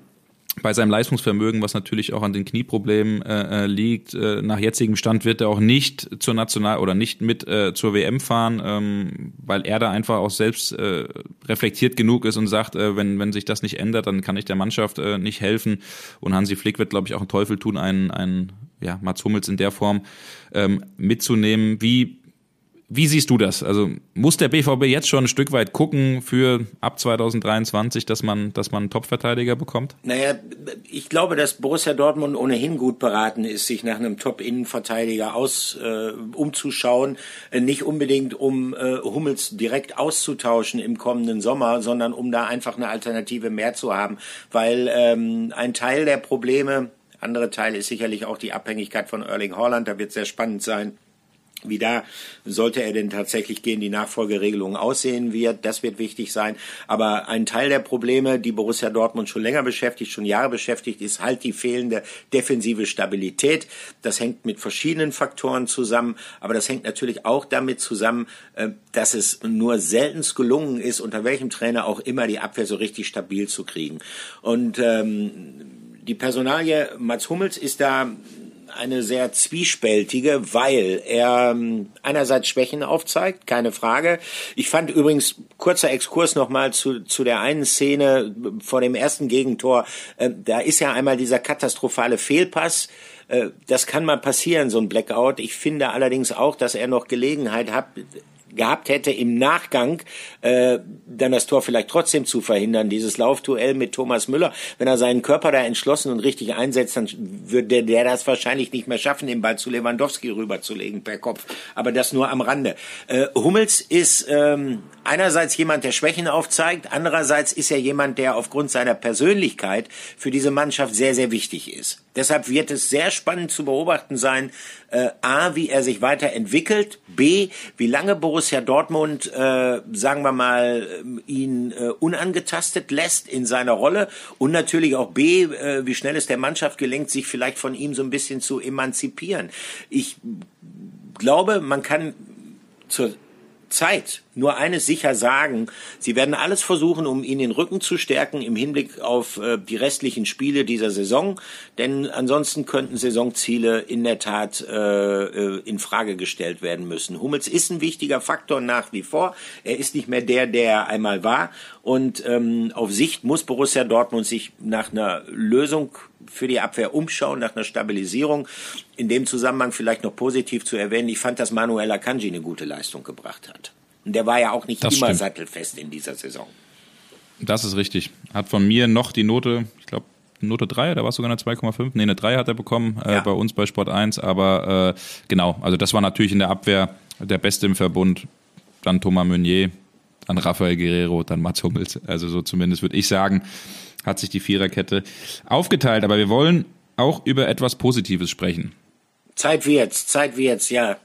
bei seinem Leistungsvermögen, was natürlich auch an den Knieproblemen äh, äh, liegt. Äh, nach jetzigem Stand wird er auch nicht zur National- oder nicht mit äh, zur WM fahren, ähm, weil er da einfach auch selbst äh, reflektiert genug ist und sagt, äh, wenn, wenn sich das nicht ändert, dann kann ich der Mannschaft äh, nicht helfen. Und Hansi Flick wird, glaube ich, auch einen Teufel tun, einen, einen ja, Mats Hummels in der Form ähm, mitzunehmen. Wie wie siehst du das? Also muss der BVB jetzt schon ein Stück weit gucken für ab 2023, dass man, dass man einen Top-Verteidiger bekommt? Naja, ich glaube, dass Borussia Dortmund ohnehin gut beraten ist, sich nach einem Top-Innenverteidiger aus äh, umzuschauen. Äh, nicht unbedingt, um äh, Hummels direkt auszutauschen im kommenden Sommer, sondern um da einfach eine Alternative mehr zu haben. Weil ähm, ein Teil der Probleme, andere Teil ist sicherlich auch die Abhängigkeit von Erling Haaland. Da wird sehr spannend sein wie da sollte er denn tatsächlich gehen, die Nachfolgeregelung aussehen wird, das wird wichtig sein. Aber ein Teil der Probleme, die Borussia Dortmund schon länger beschäftigt, schon Jahre beschäftigt, ist halt die fehlende defensive Stabilität. Das hängt mit verschiedenen Faktoren zusammen, aber das hängt natürlich auch damit zusammen, äh, dass es nur selten gelungen ist, unter welchem Trainer auch immer die Abwehr so richtig stabil zu kriegen. Und ähm, die Personalie Mats Hummels ist da eine sehr zwiespältige, weil er ähm, einerseits Schwächen aufzeigt, keine Frage. Ich fand übrigens, kurzer Exkurs nochmal zu, zu der einen Szene vor dem ersten Gegentor, äh, da ist ja einmal dieser katastrophale Fehlpass, äh, das kann mal passieren, so ein Blackout. Ich finde allerdings auch, dass er noch Gelegenheit hat, gehabt hätte, im Nachgang äh, dann das Tor vielleicht trotzdem zu verhindern. Dieses Laufduell mit Thomas Müller, wenn er seinen Körper da entschlossen und richtig einsetzt, dann würde der das wahrscheinlich nicht mehr schaffen, den Ball zu Lewandowski rüberzulegen per Kopf. Aber das nur am Rande. Äh, Hummels ist ähm, einerseits jemand, der Schwächen aufzeigt, andererseits ist er jemand, der aufgrund seiner Persönlichkeit für diese Mannschaft sehr, sehr wichtig ist. Deshalb wird es sehr spannend zu beobachten sein, äh, a, wie er sich weiterentwickelt, b, wie lange Borussia Dortmund, äh, sagen wir mal, äh, ihn äh, unangetastet lässt in seiner Rolle und natürlich auch b, äh, wie schnell es der Mannschaft gelingt, sich vielleicht von ihm so ein bisschen zu emanzipieren. Ich glaube, man kann zur Zeit nur eines sicher sagen, sie werden alles versuchen, um ihn den Rücken zu stärken im Hinblick auf äh, die restlichen Spiele dieser Saison, denn ansonsten könnten Saisonziele in der Tat äh, äh, in Frage gestellt werden müssen. Hummels ist ein wichtiger Faktor nach wie vor. Er ist nicht mehr der, der er einmal war und ähm, auf Sicht muss Borussia Dortmund sich nach einer Lösung für die Abwehr umschauen, nach einer Stabilisierung. In dem Zusammenhang vielleicht noch positiv zu erwähnen, ich fand, dass Manuel Akanji eine gute Leistung gebracht hat. Und der war ja auch nicht das immer stimmt. sattelfest in dieser Saison. Das ist richtig. Hat von mir noch die Note, ich glaube, Note 3 da war es sogar eine 2,5. Nee, eine 3 hat er bekommen äh, ja. bei uns bei Sport 1. Aber äh, genau, also das war natürlich in der Abwehr der Beste im Verbund. Dann Thomas Meunier, dann Rafael Guerrero, dann Mats Hummels. Also so zumindest würde ich sagen, hat sich die Viererkette aufgeteilt. Aber wir wollen auch über etwas Positives sprechen. Zeit wird's, Zeit wird's, ja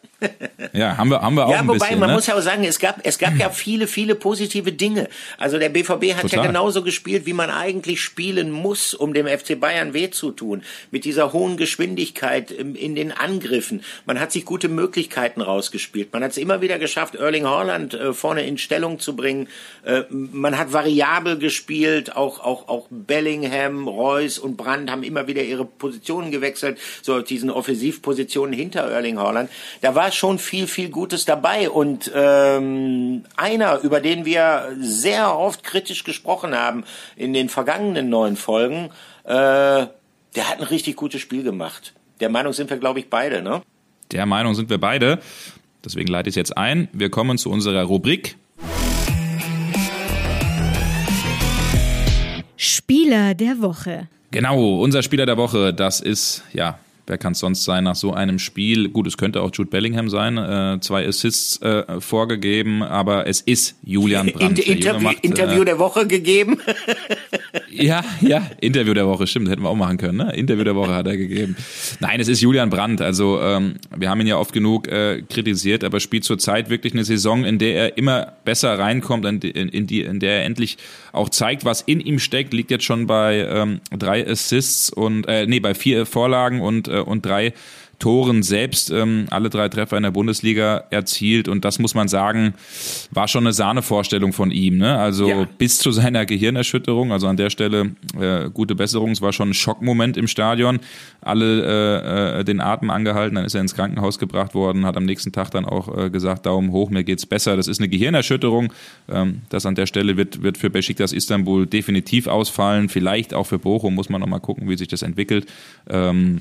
ja, haben wir, haben wir auch ja, ein wobei, bisschen. man ne? muss ja auch sagen, es gab, es gab ja viele, viele positive Dinge. Also der BVB hat Total. ja genauso gespielt, wie man eigentlich spielen muss, um dem FC Bayern weh zu tun. Mit dieser hohen Geschwindigkeit in den Angriffen. Man hat sich gute Möglichkeiten rausgespielt. Man hat es immer wieder geschafft, Erling Haaland äh, vorne in Stellung zu bringen. Äh, man hat variabel gespielt. Auch, auch, auch Bellingham, Reus und Brandt haben immer wieder ihre Positionen gewechselt. So auf diesen Offensivpositionen hinter Erling Haaland. Da war schon viel, viel Gutes dabei. Und ähm, einer, über den wir sehr oft kritisch gesprochen haben in den vergangenen neun Folgen, äh, der hat ein richtig gutes Spiel gemacht. Der Meinung sind wir, glaube ich, beide, ne? Der Meinung sind wir beide. Deswegen leite ich es jetzt ein. Wir kommen zu unserer Rubrik. Spieler der Woche. Genau, unser Spieler der Woche, das ist ja Wer kann es sonst sein nach so einem Spiel? Gut, es könnte auch Jude Bellingham sein. Äh, zwei Assists äh, vorgegeben, aber es ist Julian Brandt. Inter Interview, macht, Interview äh, der Woche gegeben. <laughs> ja, ja, Interview der Woche, stimmt, hätten wir auch machen können. Ne? Interview der Woche hat er gegeben. Nein, es ist Julian Brandt. Also ähm, wir haben ihn ja oft genug äh, kritisiert, aber spielt zurzeit wirklich eine Saison, in der er immer besser reinkommt, in, in, in, die, in der er endlich auch zeigt, was in ihm steckt. Liegt jetzt schon bei ähm, drei Assists und äh, nee, bei vier Vorlagen und äh, und drei Toren selbst ähm, alle drei Treffer in der Bundesliga erzielt und das muss man sagen, war schon eine Sahnevorstellung von ihm. Ne? Also ja. bis zu seiner Gehirnerschütterung, also an der Stelle äh, gute Besserung, es war schon ein Schockmoment im Stadion. Alle äh, äh, den Atem angehalten, dann ist er ins Krankenhaus gebracht worden, hat am nächsten Tag dann auch äh, gesagt, Daumen hoch, mir geht's besser. Das ist eine Gehirnerschütterung. Ähm, das an der Stelle wird, wird für Besiktas Istanbul definitiv ausfallen, vielleicht auch für Bochum, muss man nochmal gucken, wie sich das entwickelt. Ähm,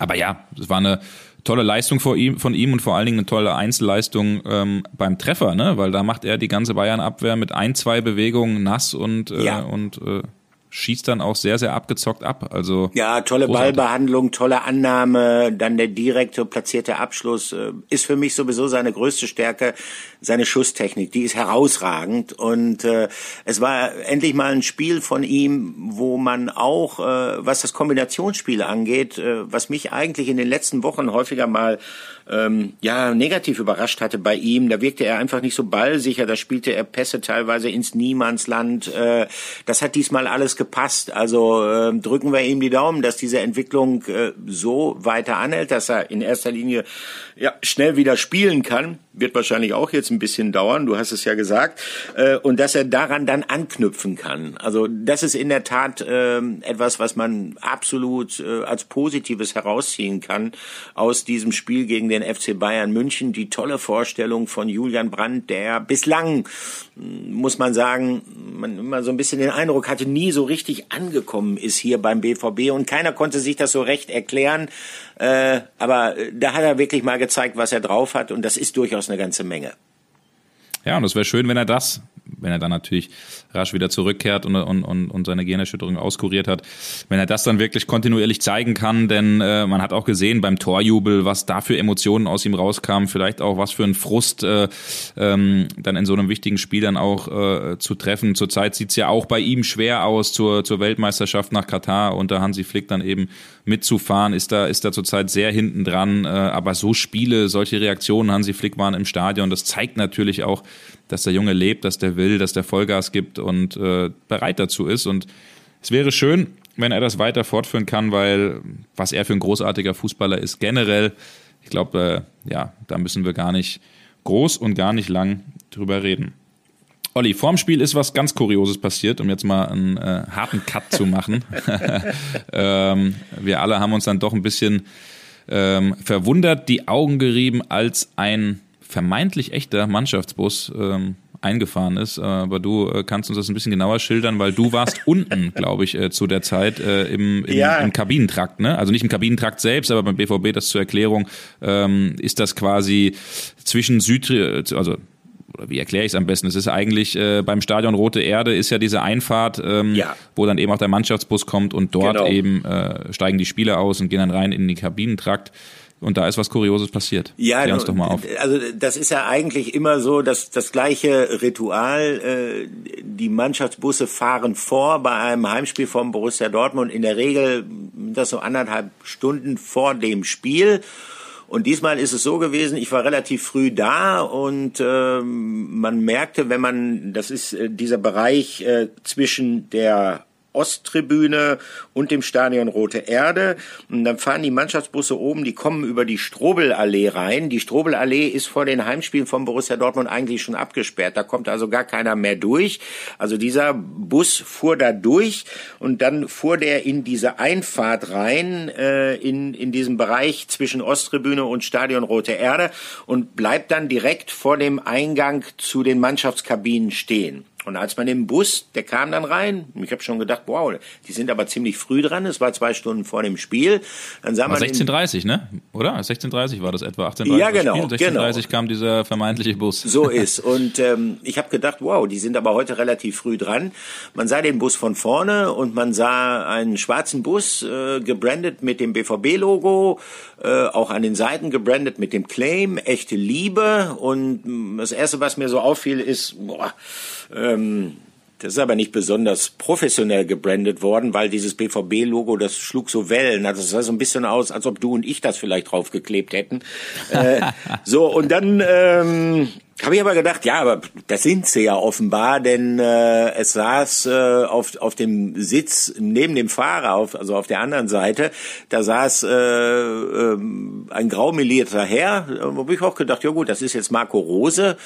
aber ja, es war eine tolle Leistung von ihm, von ihm und vor allen Dingen eine tolle Einzelleistung ähm, beim Treffer, ne? Weil da macht er die ganze Bayern-Abwehr mit ein, zwei Bewegungen nass und, äh, ja. und äh, schießt dann auch sehr, sehr abgezockt ab. Also ja, tolle großartig. Ballbehandlung, tolle Annahme, dann der direkte platzierte Abschluss äh, ist für mich sowieso seine größte Stärke, seine Schusstechnik, die ist herausragend und äh, es war endlich mal ein Spiel von ihm, wo man auch, äh, was das Kombinationsspiel angeht, äh, was mich eigentlich in den letzten Wochen häufiger mal ähm, ja negativ überrascht hatte bei ihm. Da wirkte er einfach nicht so ballsicher. Da spielte er Pässe teilweise ins Niemandsland. Äh, das hat diesmal alles gepasst. Also äh, drücken wir ihm die Daumen, dass diese Entwicklung äh, so weiter anhält, dass er in erster Linie ja schnell wieder spielen kann. Wird wahrscheinlich auch jetzt ein bisschen dauern. Du hast es ja gesagt. Äh, und dass er daran dann anknüpfen kann. Also das ist in der Tat äh, etwas, was man absolut äh, als Positives herausziehen kann aus diesem Spiel gegen den den FC Bayern München. Die tolle Vorstellung von Julian Brandt, der bislang, muss man sagen, man immer so ein bisschen den Eindruck hatte, nie so richtig angekommen ist hier beim BVB und keiner konnte sich das so recht erklären. Äh, aber da hat er wirklich mal gezeigt, was er drauf hat und das ist durchaus eine ganze Menge. Ja, und es wäre schön, wenn er das wenn er dann natürlich rasch wieder zurückkehrt und, und, und, und seine Gehirnerschütterung auskuriert hat, wenn er das dann wirklich kontinuierlich zeigen kann, denn äh, man hat auch gesehen beim Torjubel, was da für Emotionen aus ihm rauskamen, vielleicht auch was für ein Frust äh, ähm, dann in so einem wichtigen Spiel dann auch äh, zu treffen. Zurzeit sieht's ja auch bei ihm schwer aus zur, zur Weltmeisterschaft nach Katar unter Hansi Flick dann eben mitzufahren, ist da, ist da zurzeit sehr hinten dran. Äh, aber so Spiele, solche Reaktionen Hansi Flick waren im Stadion, das zeigt natürlich auch, dass der Junge lebt, dass der will, dass der Vollgas gibt und äh, bereit dazu ist. Und es wäre schön, wenn er das weiter fortführen kann, weil was er für ein großartiger Fußballer ist, generell, ich glaube, äh, ja, da müssen wir gar nicht groß und gar nicht lang drüber reden. Olli, vorm Spiel ist was ganz Kurioses passiert, um jetzt mal einen äh, harten Cut zu machen. <laughs> ähm, wir alle haben uns dann doch ein bisschen ähm, verwundert die Augen gerieben, als ein vermeintlich echter Mannschaftsbus ähm, eingefahren ist. Äh, aber du äh, kannst uns das ein bisschen genauer schildern, weil du warst <laughs> unten, glaube ich, äh, zu der Zeit äh, im, im, ja. im Kabinentrakt. Ne? Also nicht im Kabinentrakt selbst, aber beim BVB, das zur Erklärung, ähm, ist das quasi zwischen Süd, also oder wie erkläre ich es am besten? Es ist eigentlich äh, beim Stadion Rote Erde ist ja diese Einfahrt, ähm, ja. wo dann eben auch der Mannschaftsbus kommt und dort genau. eben äh, steigen die Spieler aus und gehen dann rein in den Kabinentrakt. Und da ist was Kurioses passiert. Ja, Klär uns doch mal auf. also das ist ja eigentlich immer so, dass das gleiche Ritual. Äh, die Mannschaftsbusse fahren vor bei einem Heimspiel vom Borussia Dortmund in der Regel das so anderthalb Stunden vor dem Spiel. Und diesmal ist es so gewesen, ich war relativ früh da und äh, man merkte, wenn man, das ist äh, dieser Bereich äh, zwischen der Osttribüne und dem Stadion Rote Erde. Und dann fahren die Mannschaftsbusse oben, die kommen über die Strobelallee rein. Die Strobelallee ist vor den Heimspielen von Borussia Dortmund eigentlich schon abgesperrt. Da kommt also gar keiner mehr durch. Also dieser Bus fuhr da durch und dann fuhr der in diese Einfahrt rein, äh, in, in diesem Bereich zwischen Osttribüne und Stadion Rote Erde und bleibt dann direkt vor dem Eingang zu den Mannschaftskabinen stehen. Und als man im Bus, der kam dann rein, ich habe schon gedacht, wow, die sind aber ziemlich früh dran, es war zwei Stunden vor dem Spiel. Dann sah man 16.30 ne? Oder? 16.30 war das etwa, 18.30 Ja, genau. 16.30 genau. kam dieser vermeintliche Bus. So <laughs> ist. Und ähm, ich habe gedacht, wow, die sind aber heute relativ früh dran. Man sah den Bus von vorne und man sah einen schwarzen Bus, äh, gebrandet mit dem BVB-Logo, äh, auch an den Seiten gebrandet mit dem Claim, echte Liebe. Und mm, das Erste, was mir so auffiel, ist, boah, ähm, Das ist aber nicht besonders professionell gebrandet worden, weil dieses BVB-Logo, das schlug so Wellen. Also es sah so ein bisschen aus, als ob du und ich das vielleicht draufgeklebt hätten. äh, <laughs> so, und dann ähm, habe ich aber gedacht, ja, aber das sind sie ja offenbar, denn äh, es saß äh, auf, auf dem Sitz neben dem Fahrer, auf, also auf der anderen Seite, da saß äh, äh, ein graumelierter Herr, wo habe ich auch gedacht, ja gut, das ist jetzt Marco Rose.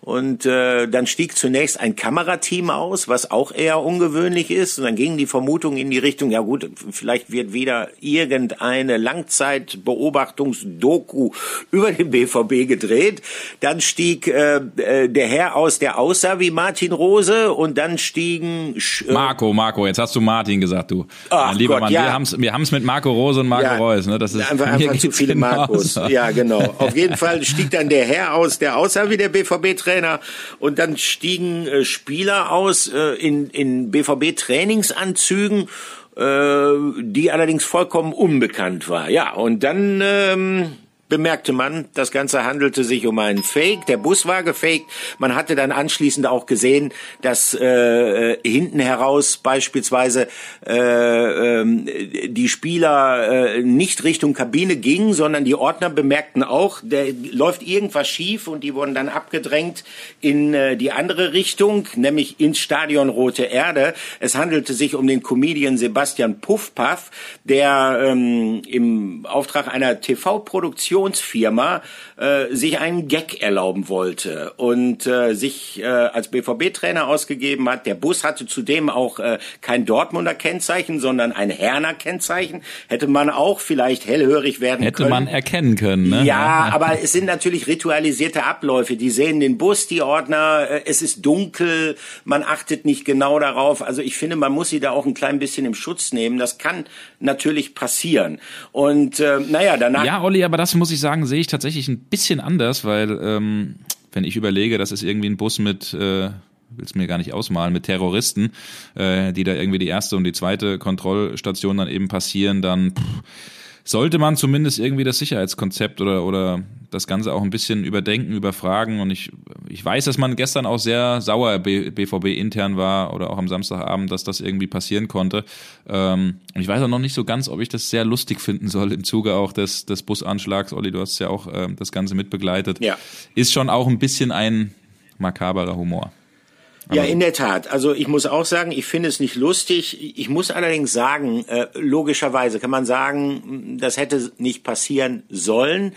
Und äh, dann stieg zunächst ein Kamerateam aus, was auch eher ungewöhnlich ist. Und dann gingen die Vermutungen in die Richtung, ja gut, vielleicht wird wieder irgendeine Langzeitbeobachtungsdoku <laughs> über den BVB gedreht. Dann stieg äh, äh, der Herr aus, der aussah wie Martin Rose. Und dann stiegen... Äh, Marco, Marco, jetzt hast du Martin gesagt, du. Ach mein lieber Gott, Mann, ja. wir haben's wir haben's mit Marco Rose und Marco ja, Reus. Ne? Das ist, einfach, einfach zu viele Marcos. Ja, genau. Auf jeden Fall stieg dann der Herr aus, der aussah wie der BVB-Trainer Trainer und dann stiegen äh, Spieler aus äh, in, in BVB-Trainingsanzügen äh, die allerdings vollkommen unbekannt war. Ja, und dann ähm, bemerkte man, das Ganze handelte sich um einen Fake. Der Bus war gefaked. Man hatte dann anschließend auch gesehen, dass äh, hinten heraus beispielsweise äh, äh, die Spieler äh, nicht Richtung Kabine gingen, sondern die Ordner bemerkten auch, der läuft irgendwas schief und die wurden dann abgedrängt in äh, die andere Richtung, nämlich ins Stadion Rote Erde. Es handelte sich um den Comedian Sebastian Puffpaff, der ähm, im Auftrag einer TV-Produktion Produktionsfirma äh, sich einen Gag erlauben wollte und äh, sich äh, als BVB-Trainer ausgegeben hat. Der Bus hatte zudem auch äh, kein Dortmunder Kennzeichen, sondern ein Herner Kennzeichen. Hätte man auch vielleicht hellhörig werden Hätte können. Hätte man erkennen können. Ne? Ja, aber es sind natürlich ritualisierte Abläufe. Die sehen den Bus, die Ordner, äh, es ist dunkel, man achtet nicht genau darauf. Also ich finde, man muss sie da auch ein klein bisschen im Schutz nehmen. Das kann natürlich passieren. Und äh, naja, danach. Ja, Olli, aber das muss muss ich sagen, sehe ich tatsächlich ein bisschen anders, weil ähm, wenn ich überlege, das ist irgendwie ein Bus mit, äh, will es mir gar nicht ausmalen, mit Terroristen, äh, die da irgendwie die erste und die zweite Kontrollstation dann eben passieren, dann pff, sollte man zumindest irgendwie das Sicherheitskonzept oder, oder das Ganze auch ein bisschen überdenken, überfragen. Und ich, ich weiß, dass man gestern auch sehr sauer BVB intern war oder auch am Samstagabend, dass das irgendwie passieren konnte. Ähm, und ich weiß auch noch nicht so ganz, ob ich das sehr lustig finden soll im Zuge auch des, des Busanschlags. Olli, du hast ja auch äh, das Ganze mitbegleitet. Ja. Ist schon auch ein bisschen ein makaberer Humor. Ja, in der Tat. Also ich muss auch sagen, ich finde es nicht lustig. Ich muss allerdings sagen, äh, logischerweise kann man sagen, das hätte nicht passieren sollen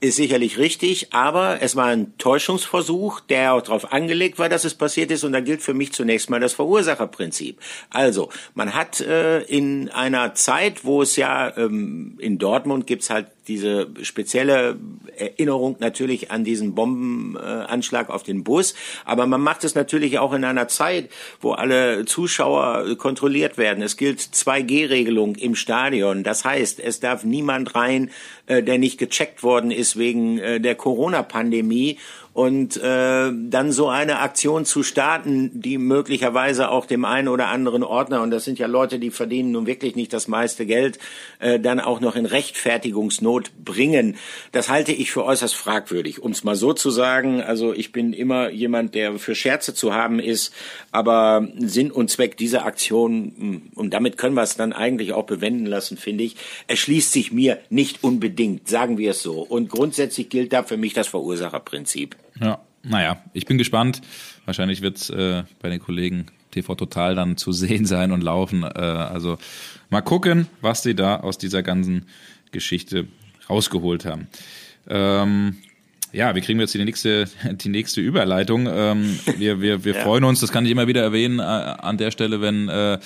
ist sicherlich richtig, aber es war ein Täuschungsversuch, der auch darauf angelegt war, dass es passiert ist. Und da gilt für mich zunächst mal das Verursacherprinzip. Also, man hat äh, in einer Zeit, wo es ja ähm, in Dortmund gibt's halt diese spezielle Erinnerung natürlich an diesen Bombenanschlag auf den Bus. Aber man macht es natürlich auch in einer Zeit, wo alle Zuschauer kontrolliert werden. Es gilt 2G-Regelung im Stadion. Das heißt, es darf niemand rein, äh, der nicht gecheckt worden ist wegen äh, der Corona-Pandemie. Und äh, dann so eine Aktion zu starten, die möglicherweise auch dem einen oder anderen Ordner, und das sind ja Leute, die verdienen nun wirklich nicht das meiste Geld, äh, dann auch noch in Rechtfertigungsnot bringen, das halte ich für äußerst fragwürdig. Um es mal so zu sagen, also ich bin immer jemand, der für Scherze zu haben ist, aber Sinn und Zweck dieser Aktion, hm, und damit können wir es dann eigentlich auch bewenden lassen, finde ich, erschließt sich mir nicht unbedingt, sagen wir es so. Und grundsätzlich gilt da für mich das Verursacherprinzip. Ja, naja, ich bin gespannt. Wahrscheinlich wird es äh, bei den Kollegen TV Total dann zu sehen sein und laufen. Äh, also mal gucken, was sie da aus dieser ganzen Geschichte rausgeholt haben. Ähm, ja, wie kriegen wir jetzt die nächste, die nächste Überleitung? Ähm, wir wir, wir <laughs> ja. freuen uns, das kann ich immer wieder erwähnen, äh, an der Stelle, wenn äh,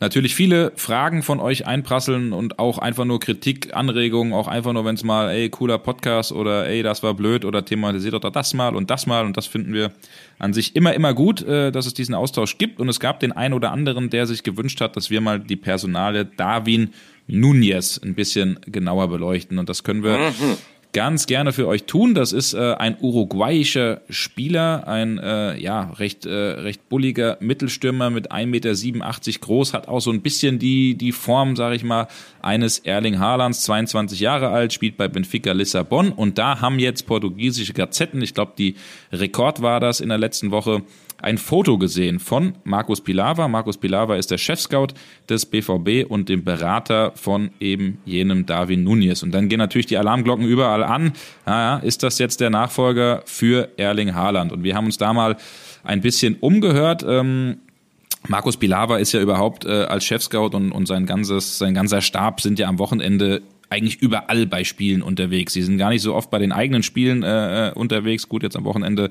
natürlich viele Fragen von euch einprasseln und auch einfach nur Kritik, Anregungen, auch einfach nur, wenn es mal, ey, cooler Podcast oder ey, das war blöd oder thematisiert doch das mal und das mal und das finden wir an sich immer, immer gut, äh, dass es diesen Austausch gibt und es gab den einen oder anderen, der sich gewünscht hat, dass wir mal die Personale Darwin Nunez ein bisschen genauer beleuchten und das können wir mhm ganz gerne für euch tun. Das ist äh, ein uruguayischer Spieler, ein äh, ja recht äh, recht bulliger Mittelstürmer mit 1,87 Meter groß, hat auch so ein bisschen die die Form, sage ich mal, eines Erling Haalands, 22 Jahre alt, spielt bei Benfica Lissabon und da haben jetzt portugiesische Gazetten, ich glaube die Rekord war das in der letzten Woche, ein Foto gesehen von Markus Pilawa. Markus Pilawa ist der Chefscout des BVB und dem Berater von eben jenem Darwin Nunez. Und dann gehen natürlich die Alarmglocken überall an. Naja, ist das jetzt der Nachfolger für Erling Haaland? Und wir haben uns da mal ein bisschen umgehört. Ähm, Markus Pilawa ist ja überhaupt äh, als Chefscout und, und sein ganzes, sein ganzer Stab sind ja am Wochenende eigentlich überall bei Spielen unterwegs. Sie sind gar nicht so oft bei den eigenen Spielen äh, äh, unterwegs. Gut, jetzt am Wochenende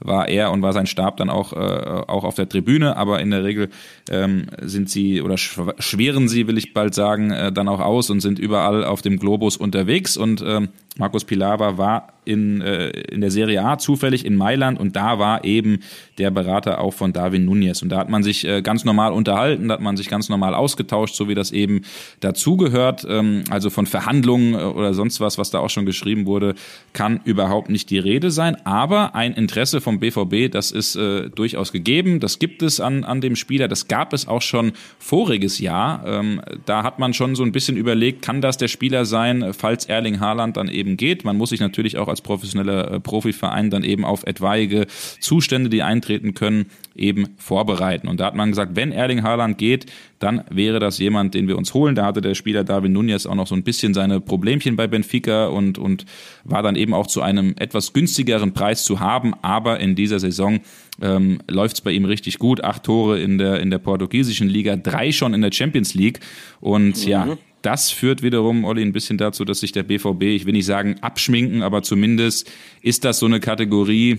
war er und war sein Stab dann auch, äh, auch auf der Tribüne, aber in der Regel ähm, sind sie oder schweren sie, will ich bald sagen, äh, dann auch aus und sind überall auf dem Globus unterwegs. Und ähm, Markus Pilawa war in, äh, in der Serie A zufällig in Mailand und da war eben der Berater auch von Darwin Nunez. Und da hat man sich äh, ganz normal unterhalten, da hat man sich ganz normal ausgetauscht, so wie das eben dazugehört. Ähm, also von Verhandlungen äh, oder sonst was, was da auch schon geschrieben wurde, kann überhaupt nicht die Rede sein. Aber ein Interesse vom BVB, das ist äh, durchaus gegeben. Das gibt es an, an dem Spieler. Das gab es auch schon voriges Jahr. Ähm, da hat man schon so ein bisschen überlegt, kann das der Spieler sein, falls Erling Haaland dann eben geht. Man muss sich natürlich auch als als professioneller äh, Profiverein dann eben auf etwaige Zustände, die eintreten können, eben vorbereiten. Und da hat man gesagt, wenn Erling Haaland geht, dann wäre das jemand, den wir uns holen. Da hatte der Spieler David Nunez auch noch so ein bisschen seine Problemchen bei Benfica und, und war dann eben auch zu einem etwas günstigeren Preis zu haben. Aber in dieser Saison ähm, läuft es bei ihm richtig gut. Acht Tore in der, in der portugiesischen Liga, drei schon in der Champions League. Und mhm. ja, das führt wiederum, Olli, ein bisschen dazu, dass sich der BVB, ich will nicht sagen abschminken, aber zumindest ist das so eine Kategorie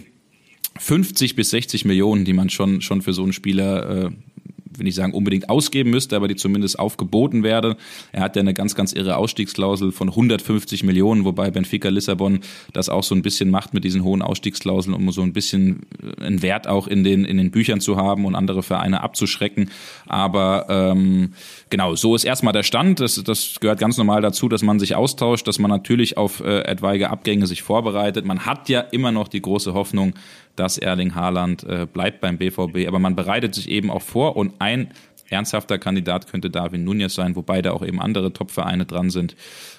50 bis 60 Millionen, die man schon, schon für so einen Spieler äh, will nicht sagen unbedingt ausgeben müsste, aber die zumindest aufgeboten werde. Er hat ja eine ganz, ganz irre Ausstiegsklausel von 150 Millionen, wobei Benfica Lissabon das auch so ein bisschen macht mit diesen hohen Ausstiegsklauseln, um so ein bisschen äh, einen Wert auch in den, in den Büchern zu haben und andere Vereine abzuschrecken. Aber ähm, genau, so ist erstmal der Stand. Das, das gehört ganz normal dazu, dass man sich austauscht, dass man natürlich auf äh, etwaige Abgänge sich vorbereitet. Man hat ja immer noch die große Hoffnung, dass Erling Haaland äh, bleibt beim BVB. Aber man bereitet sich eben auch vor und ein ernsthafter Kandidat könnte Darwin Nunez sein, wobei da auch eben andere Top-Vereine dran sind.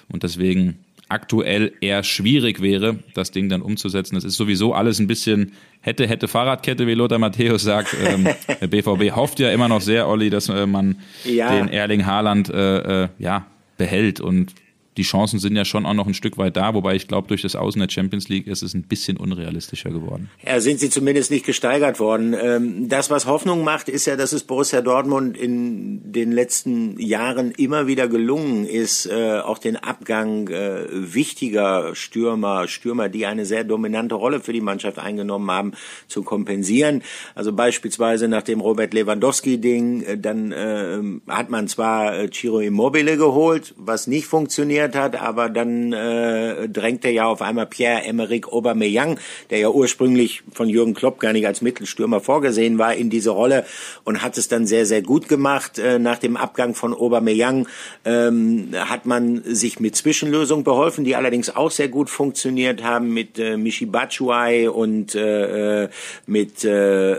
Und deswegen aktuell eher schwierig wäre, das Ding dann umzusetzen. Das ist sowieso alles ein bisschen hätte, hätte Fahrradkette, wie Lothar Matthäus sagt. Ähm, der BVB hofft ja immer noch sehr, Olli, dass äh, man ja. den Erling Haaland äh, äh, ja, behält und die Chancen sind ja schon auch noch ein Stück weit da, wobei ich glaube, durch das Außen der Champions League ist es ein bisschen unrealistischer geworden. Ja, sind sie zumindest nicht gesteigert worden. Ähm, das, was Hoffnung macht, ist ja, dass es Borussia Dortmund in den letzten Jahren immer wieder gelungen ist, äh, auch den Abgang äh, wichtiger Stürmer, Stürmer, die eine sehr dominante Rolle für die Mannschaft eingenommen haben, zu kompensieren. Also beispielsweise nach dem Robert Lewandowski-Ding, äh, dann hat man zwar Ciro Immobile geholt, was nicht funktioniert, funktioniert hat, aber dann äh, drängte ja auf einmal Pierre-Emerick Aubameyang, der ja ursprünglich von Jürgen Klopp gar nicht als Mittelstürmer vorgesehen war, in diese Rolle und hat es dann sehr, sehr gut gemacht. Äh, nach dem Abgang von Aubameyang ähm, hat man sich mit Zwischenlösungen beholfen, die allerdings auch sehr gut funktioniert haben mit äh, Michi Batshuayi und äh, äh mit äh,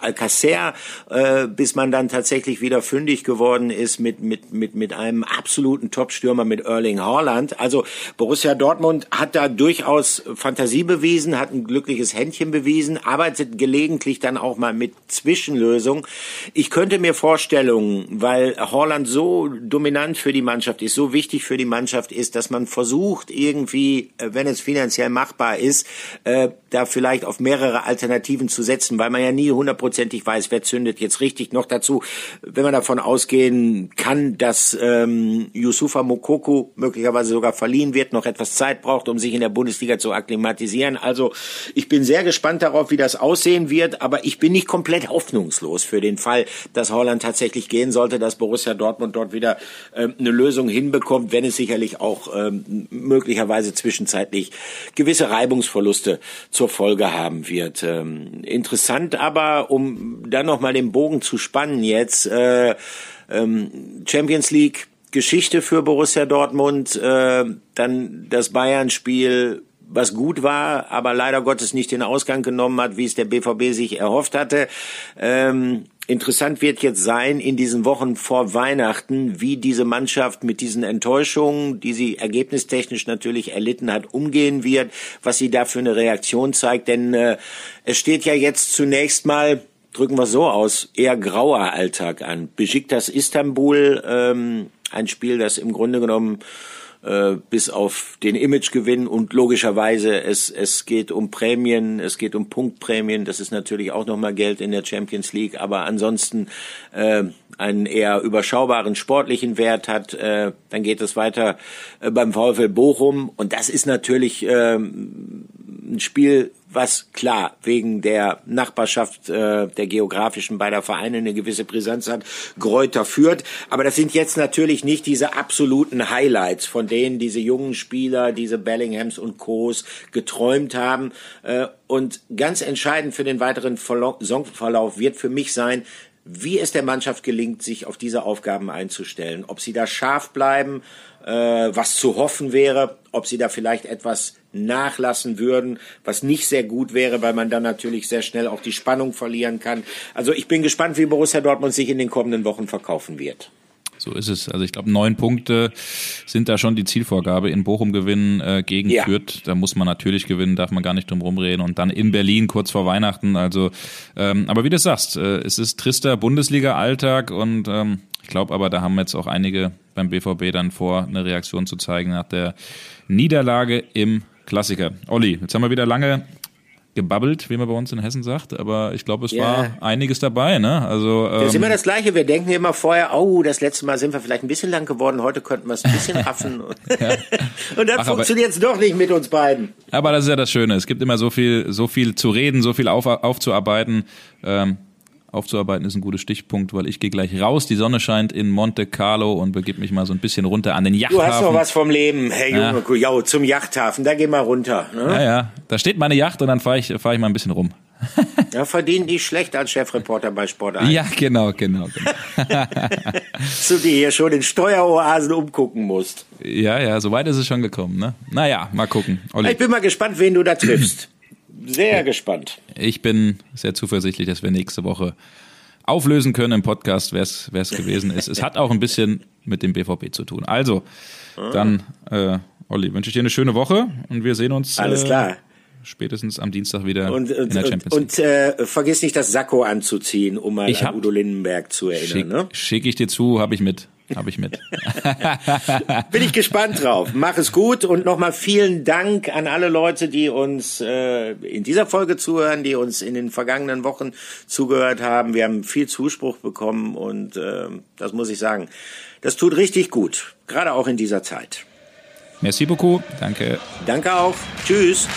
Alcacer, äh, bis man dann tatsächlich wieder fündig geworden ist mit, mit, mit, mit einem absoluten Top-Stürmer mit Erling Haaland. Also Borussia Dortmund hat da durchaus Fantasie bewiesen, hat ein glückliches Händchen bewiesen, arbeitet gelegentlich dann auch mal mit Zwischenlösungen. Ich könnte mir Vorstellungen, weil Haaland so dominant für die Mannschaft ist, so wichtig für die Mannschaft ist, dass man versucht irgendwie, äh, wenn es finanziell machbar ist, äh, da vielleicht auf mehrere Alternativen zu setzen, weil man ja nie hundertprozentig weiß, wer zündet jetzt richtig. Noch dazu, wenn man davon ausgehen kann, dass ähm, Yusufa Mokoko möglicherweise sogar verliehen wird, noch etwas Zeit braucht, um sich in der Bundesliga zu akklimatisieren. Also ich bin sehr gespannt darauf, wie das aussehen wird, aber ich bin nicht komplett hoffnungslos für den Fall, dass Holland tatsächlich gehen sollte, dass Borussia Dortmund dort wieder ähm, eine Lösung hinbekommt, wenn es sicherlich auch ähm, möglicherweise zwischenzeitlich gewisse Reibungsverluste zur Folge haben wird. Ähm, interessant aber, um dann nochmal den Bogen zu spannen jetzt, äh, ähm, Champions League Geschichte für Borussia Dortmund, äh, dann das Bayern-Spiel was gut war, aber leider Gottes nicht den Ausgang genommen hat, wie es der BVB sich erhofft hatte. Ähm, interessant wird jetzt sein in diesen Wochen vor Weihnachten, wie diese Mannschaft mit diesen Enttäuschungen, die sie ergebnistechnisch natürlich erlitten hat, umgehen wird, was sie da für eine Reaktion zeigt. Denn äh, es steht ja jetzt zunächst mal drücken wir so aus, eher grauer Alltag an. Besiktas Istanbul, ähm, ein Spiel, das im Grunde genommen äh, bis auf den Imagegewinn und logischerweise es es geht um Prämien, es geht um Punktprämien, das ist natürlich auch nochmal Geld in der Champions League, aber ansonsten äh, einen eher überschaubaren sportlichen Wert hat, äh, dann geht es weiter äh, beim VfL Bochum und das ist natürlich äh, ein Spiel, was klar wegen der Nachbarschaft äh, der geografischen beider Vereine eine gewisse Brisanz hat, Gräuter führt. Aber das sind jetzt natürlich nicht diese absoluten Highlights, von denen diese jungen Spieler, diese Bellinghams und Co's geträumt haben. Äh, und ganz entscheidend für den weiteren Saisonverlauf wird für mich sein, wie es der Mannschaft gelingt, sich auf diese Aufgaben einzustellen. Ob sie da scharf bleiben, äh, was zu hoffen wäre, ob sie da vielleicht etwas nachlassen würden, was nicht sehr gut wäre, weil man dann natürlich sehr schnell auch die Spannung verlieren kann. Also ich bin gespannt, wie Borussia Dortmund sich in den kommenden Wochen verkaufen wird. So ist es. Also ich glaube, neun Punkte sind da schon die Zielvorgabe. In Bochum gewinnen äh, gegen ja. Fürth, da muss man natürlich gewinnen, darf man gar nicht drum rumreden. Und dann in Berlin kurz vor Weihnachten. Also, ähm, aber wie du sagst, äh, es ist trister Bundesliga-Alltag und ähm, ich glaube aber, da haben jetzt auch einige beim BVB dann vor, eine Reaktion zu zeigen nach der Niederlage im Klassiker. Olli, jetzt haben wir wieder lange gebabbelt, wie man bei uns in Hessen sagt, aber ich glaube, es ja. war einiges dabei, ne? Also ähm, das ist immer das Gleiche. Wir denken immer vorher, oh, das letzte Mal sind wir vielleicht ein bisschen lang geworden, heute könnten wir es ein bisschen <laughs> raffen und, <laughs> und dann funktioniert es doch nicht mit uns beiden. Aber das ist ja das Schöne. Es gibt immer so viel, so viel zu reden, so viel auf, aufzuarbeiten. Ähm, aufzuarbeiten ist ein guter Stichpunkt, weil ich gehe gleich raus. Die Sonne scheint in Monte Carlo und begib mich mal so ein bisschen runter an den Yachthafen. Du hast noch was vom Leben, hey Junge, ja. Jo, zum Yachthafen, da geh mal runter. Ne? Ja, ja, da steht meine Yacht und dann fahre ich, fahr ich mal ein bisschen rum. <laughs> ja, verdient nicht schlecht als Chefreporter bei Sport 1. Ja, genau, genau. genau. <laughs> du dir hier schon in Steueroasen umgucken musst. Ja, ja, so weit ist es schon gekommen. Ne? Naja, mal gucken. Olli. Ich bin mal gespannt, wen du da triffst sehr gespannt. Ich bin sehr zuversichtlich, dass wir nächste Woche auflösen können im Podcast, wer es gewesen ist. Es hat auch ein bisschen mit dem BVB zu tun. Also, dann, äh, Olli, wünsche ich dir eine schöne Woche und wir sehen uns. Alles äh, klar. Spätestens am Dienstag wieder und, in der Champions League. Und, und äh, vergiss nicht, das Sakko anzuziehen, um mal ich an Udo Lindenberg zu erinnern. Schick, ne? Schicke ich dir zu, habe ich mit. Habe ich mit. <laughs> Bin ich gespannt drauf. Mach es gut und nochmal vielen Dank an alle Leute, die uns äh, in dieser Folge zuhören, die uns in den vergangenen Wochen zugehört haben. Wir haben viel Zuspruch bekommen und äh, das muss ich sagen, das tut richtig gut, gerade auch in dieser Zeit. Merci beaucoup. Danke. Danke auch. Tschüss.